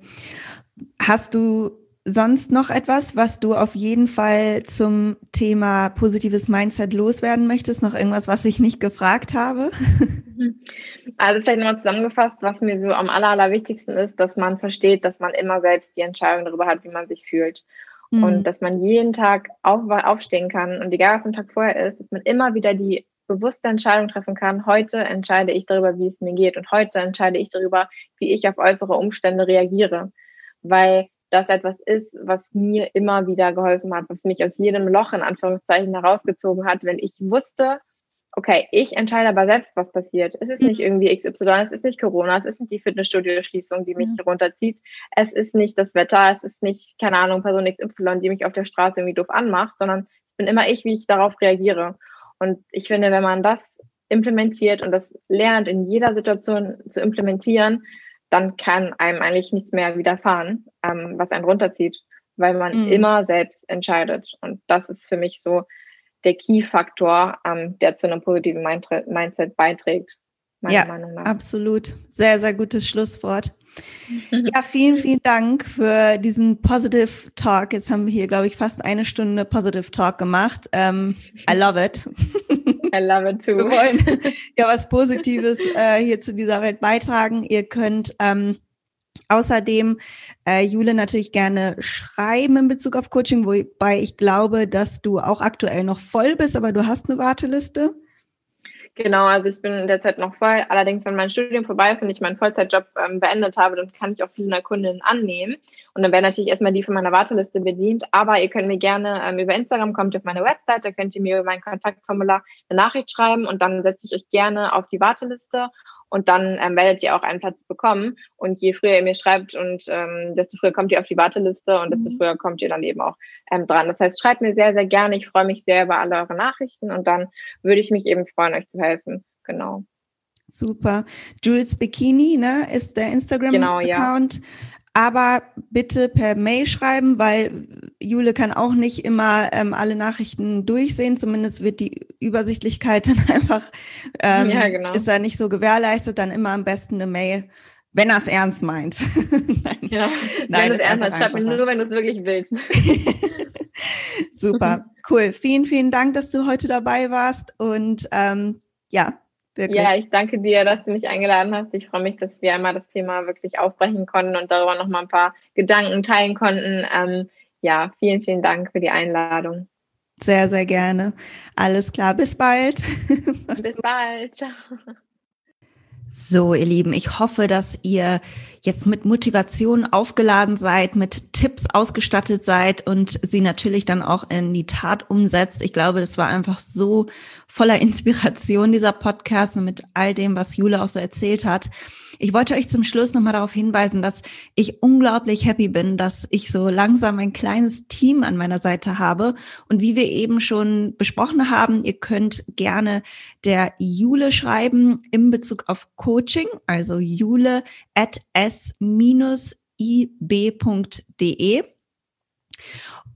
Hast du sonst noch etwas, was du auf jeden Fall zum Thema positives Mindset loswerden möchtest? Noch irgendwas, was ich nicht gefragt habe? Also vielleicht nochmal zusammengefasst, was mir so am aller, allerwichtigsten ist, dass man versteht, dass man immer selbst die Entscheidung darüber hat, wie man sich fühlt. Mhm. Und dass man jeden Tag auf, aufstehen kann und egal was am Tag vorher ist, dass man immer wieder die bewusste Entscheidung treffen kann. Heute entscheide ich darüber, wie es mir geht und heute entscheide ich darüber, wie ich auf äußere Umstände reagiere, weil das etwas ist, was mir immer wieder geholfen hat, was mich aus jedem Loch in Anführungszeichen herausgezogen hat, wenn ich wusste, okay, ich entscheide aber selbst, was passiert. Es ist nicht mhm. irgendwie XY, es ist nicht Corona, es ist nicht die Fitnessstudio-Schließung, die mich mhm. runterzieht, es ist nicht das Wetter, es ist nicht, keine Ahnung, Person XY, die mich auf der Straße irgendwie doof anmacht, sondern es bin immer ich, wie ich darauf reagiere. Und ich finde, wenn man das implementiert und das lernt, in jeder Situation zu implementieren, dann kann einem eigentlich nichts mehr widerfahren, ähm, was einen runterzieht, weil man mhm. immer selbst entscheidet. Und das ist für mich so der Key-Faktor, ähm, der zu einem positiven Mindset beiträgt. ja, absolut. Sehr, sehr gutes Schlusswort. Ja, vielen, vielen Dank für diesen Positive Talk. Jetzt haben wir hier, glaube ich, fast eine Stunde Positive Talk gemacht. Um, ähm, I love it. I love it too. Wir wollen ja was Positives äh, hier zu dieser Welt beitragen. Ihr könnt ähm, außerdem äh, Jule natürlich gerne schreiben in Bezug auf Coaching, wobei ich glaube, dass du auch aktuell noch voll bist, aber du hast eine Warteliste. Genau, also ich bin derzeit noch voll. Allerdings, wenn mein Studium vorbei ist und ich meinen Vollzeitjob ähm, beendet habe, dann kann ich auch viele Kundinnen annehmen. Und dann werden natürlich erstmal die von meiner Warteliste bedient. Aber ihr könnt mir gerne ähm, über Instagram, kommt auf meine Website, da könnt ihr mir über mein Kontaktformular eine Nachricht schreiben und dann setze ich euch gerne auf die Warteliste und dann ähm, werdet ihr auch einen Platz bekommen. Und je früher ihr mir schreibt und ähm, desto früher kommt ihr auf die Warteliste und desto mhm. früher kommt ihr dann eben auch ähm, dran. Das heißt, schreibt mir sehr, sehr gerne. Ich freue mich sehr über alle eure Nachrichten und dann würde ich mich eben freuen, euch zu helfen. Genau. Super. Jules Bikini, ne, ist der Instagram-Account. Genau, ja. Aber bitte per Mail schreiben, weil Jule kann auch nicht immer ähm, alle Nachrichten durchsehen. Zumindest wird die Übersichtlichkeit dann einfach, ähm, ja, genau. ist da nicht so gewährleistet. Dann immer am besten eine Mail, wenn er es ernst meint. Nein. Ja, Nein, wenn du es ernst meinst, schreib mir nur, wenn du es wirklich willst. Super, cool. Vielen, vielen Dank, dass du heute dabei warst. Und ähm, ja, Wirklich. Ja, ich danke dir, dass du mich eingeladen hast. Ich freue mich, dass wir einmal das Thema wirklich aufbrechen konnten und darüber nochmal ein paar Gedanken teilen konnten. Ähm, ja, vielen, vielen Dank für die Einladung. Sehr, sehr gerne. Alles klar, bis bald. bis bald. Ciao. So, ihr Lieben, ich hoffe, dass ihr jetzt mit Motivation aufgeladen seid, mit Tipps ausgestattet seid und sie natürlich dann auch in die Tat umsetzt. Ich glaube, das war einfach so voller Inspiration, dieser Podcast und mit all dem, was Jule auch so erzählt hat. Ich wollte euch zum Schluss nochmal darauf hinweisen, dass ich unglaublich happy bin, dass ich so langsam ein kleines Team an meiner Seite habe. Und wie wir eben schon besprochen haben, ihr könnt gerne der Jule schreiben in Bezug auf Coaching, also jule at s-ib.de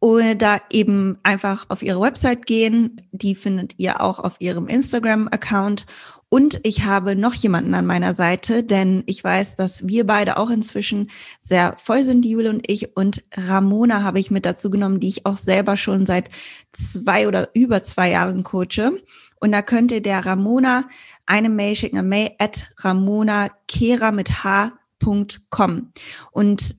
oder eben einfach auf ihre Website gehen. Die findet ihr auch auf ihrem Instagram-Account. Und ich habe noch jemanden an meiner Seite, denn ich weiß, dass wir beide auch inzwischen sehr voll sind, die Jule und ich. Und Ramona habe ich mit dazu genommen, die ich auch selber schon seit zwei oder über zwei Jahren coache. Und da könnt ihr der Ramona eine Mail schicken, eine Mail at ramonakera mit h.com. Und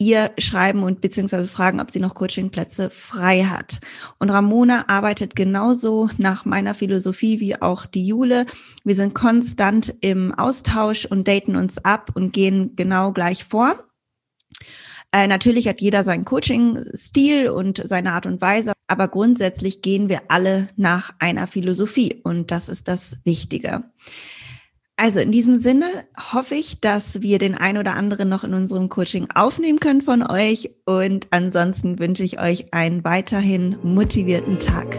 ihr schreiben und beziehungsweise fragen, ob sie noch Coachingplätze frei hat. Und Ramona arbeitet genauso nach meiner Philosophie wie auch die Jule. Wir sind konstant im Austausch und daten uns ab und gehen genau gleich vor. Äh, natürlich hat jeder seinen Coaching-Stil und seine Art und Weise, aber grundsätzlich gehen wir alle nach einer Philosophie und das ist das Wichtige. Also in diesem Sinne hoffe ich, dass wir den ein oder anderen noch in unserem Coaching aufnehmen können von euch. Und ansonsten wünsche ich euch einen weiterhin motivierten Tag.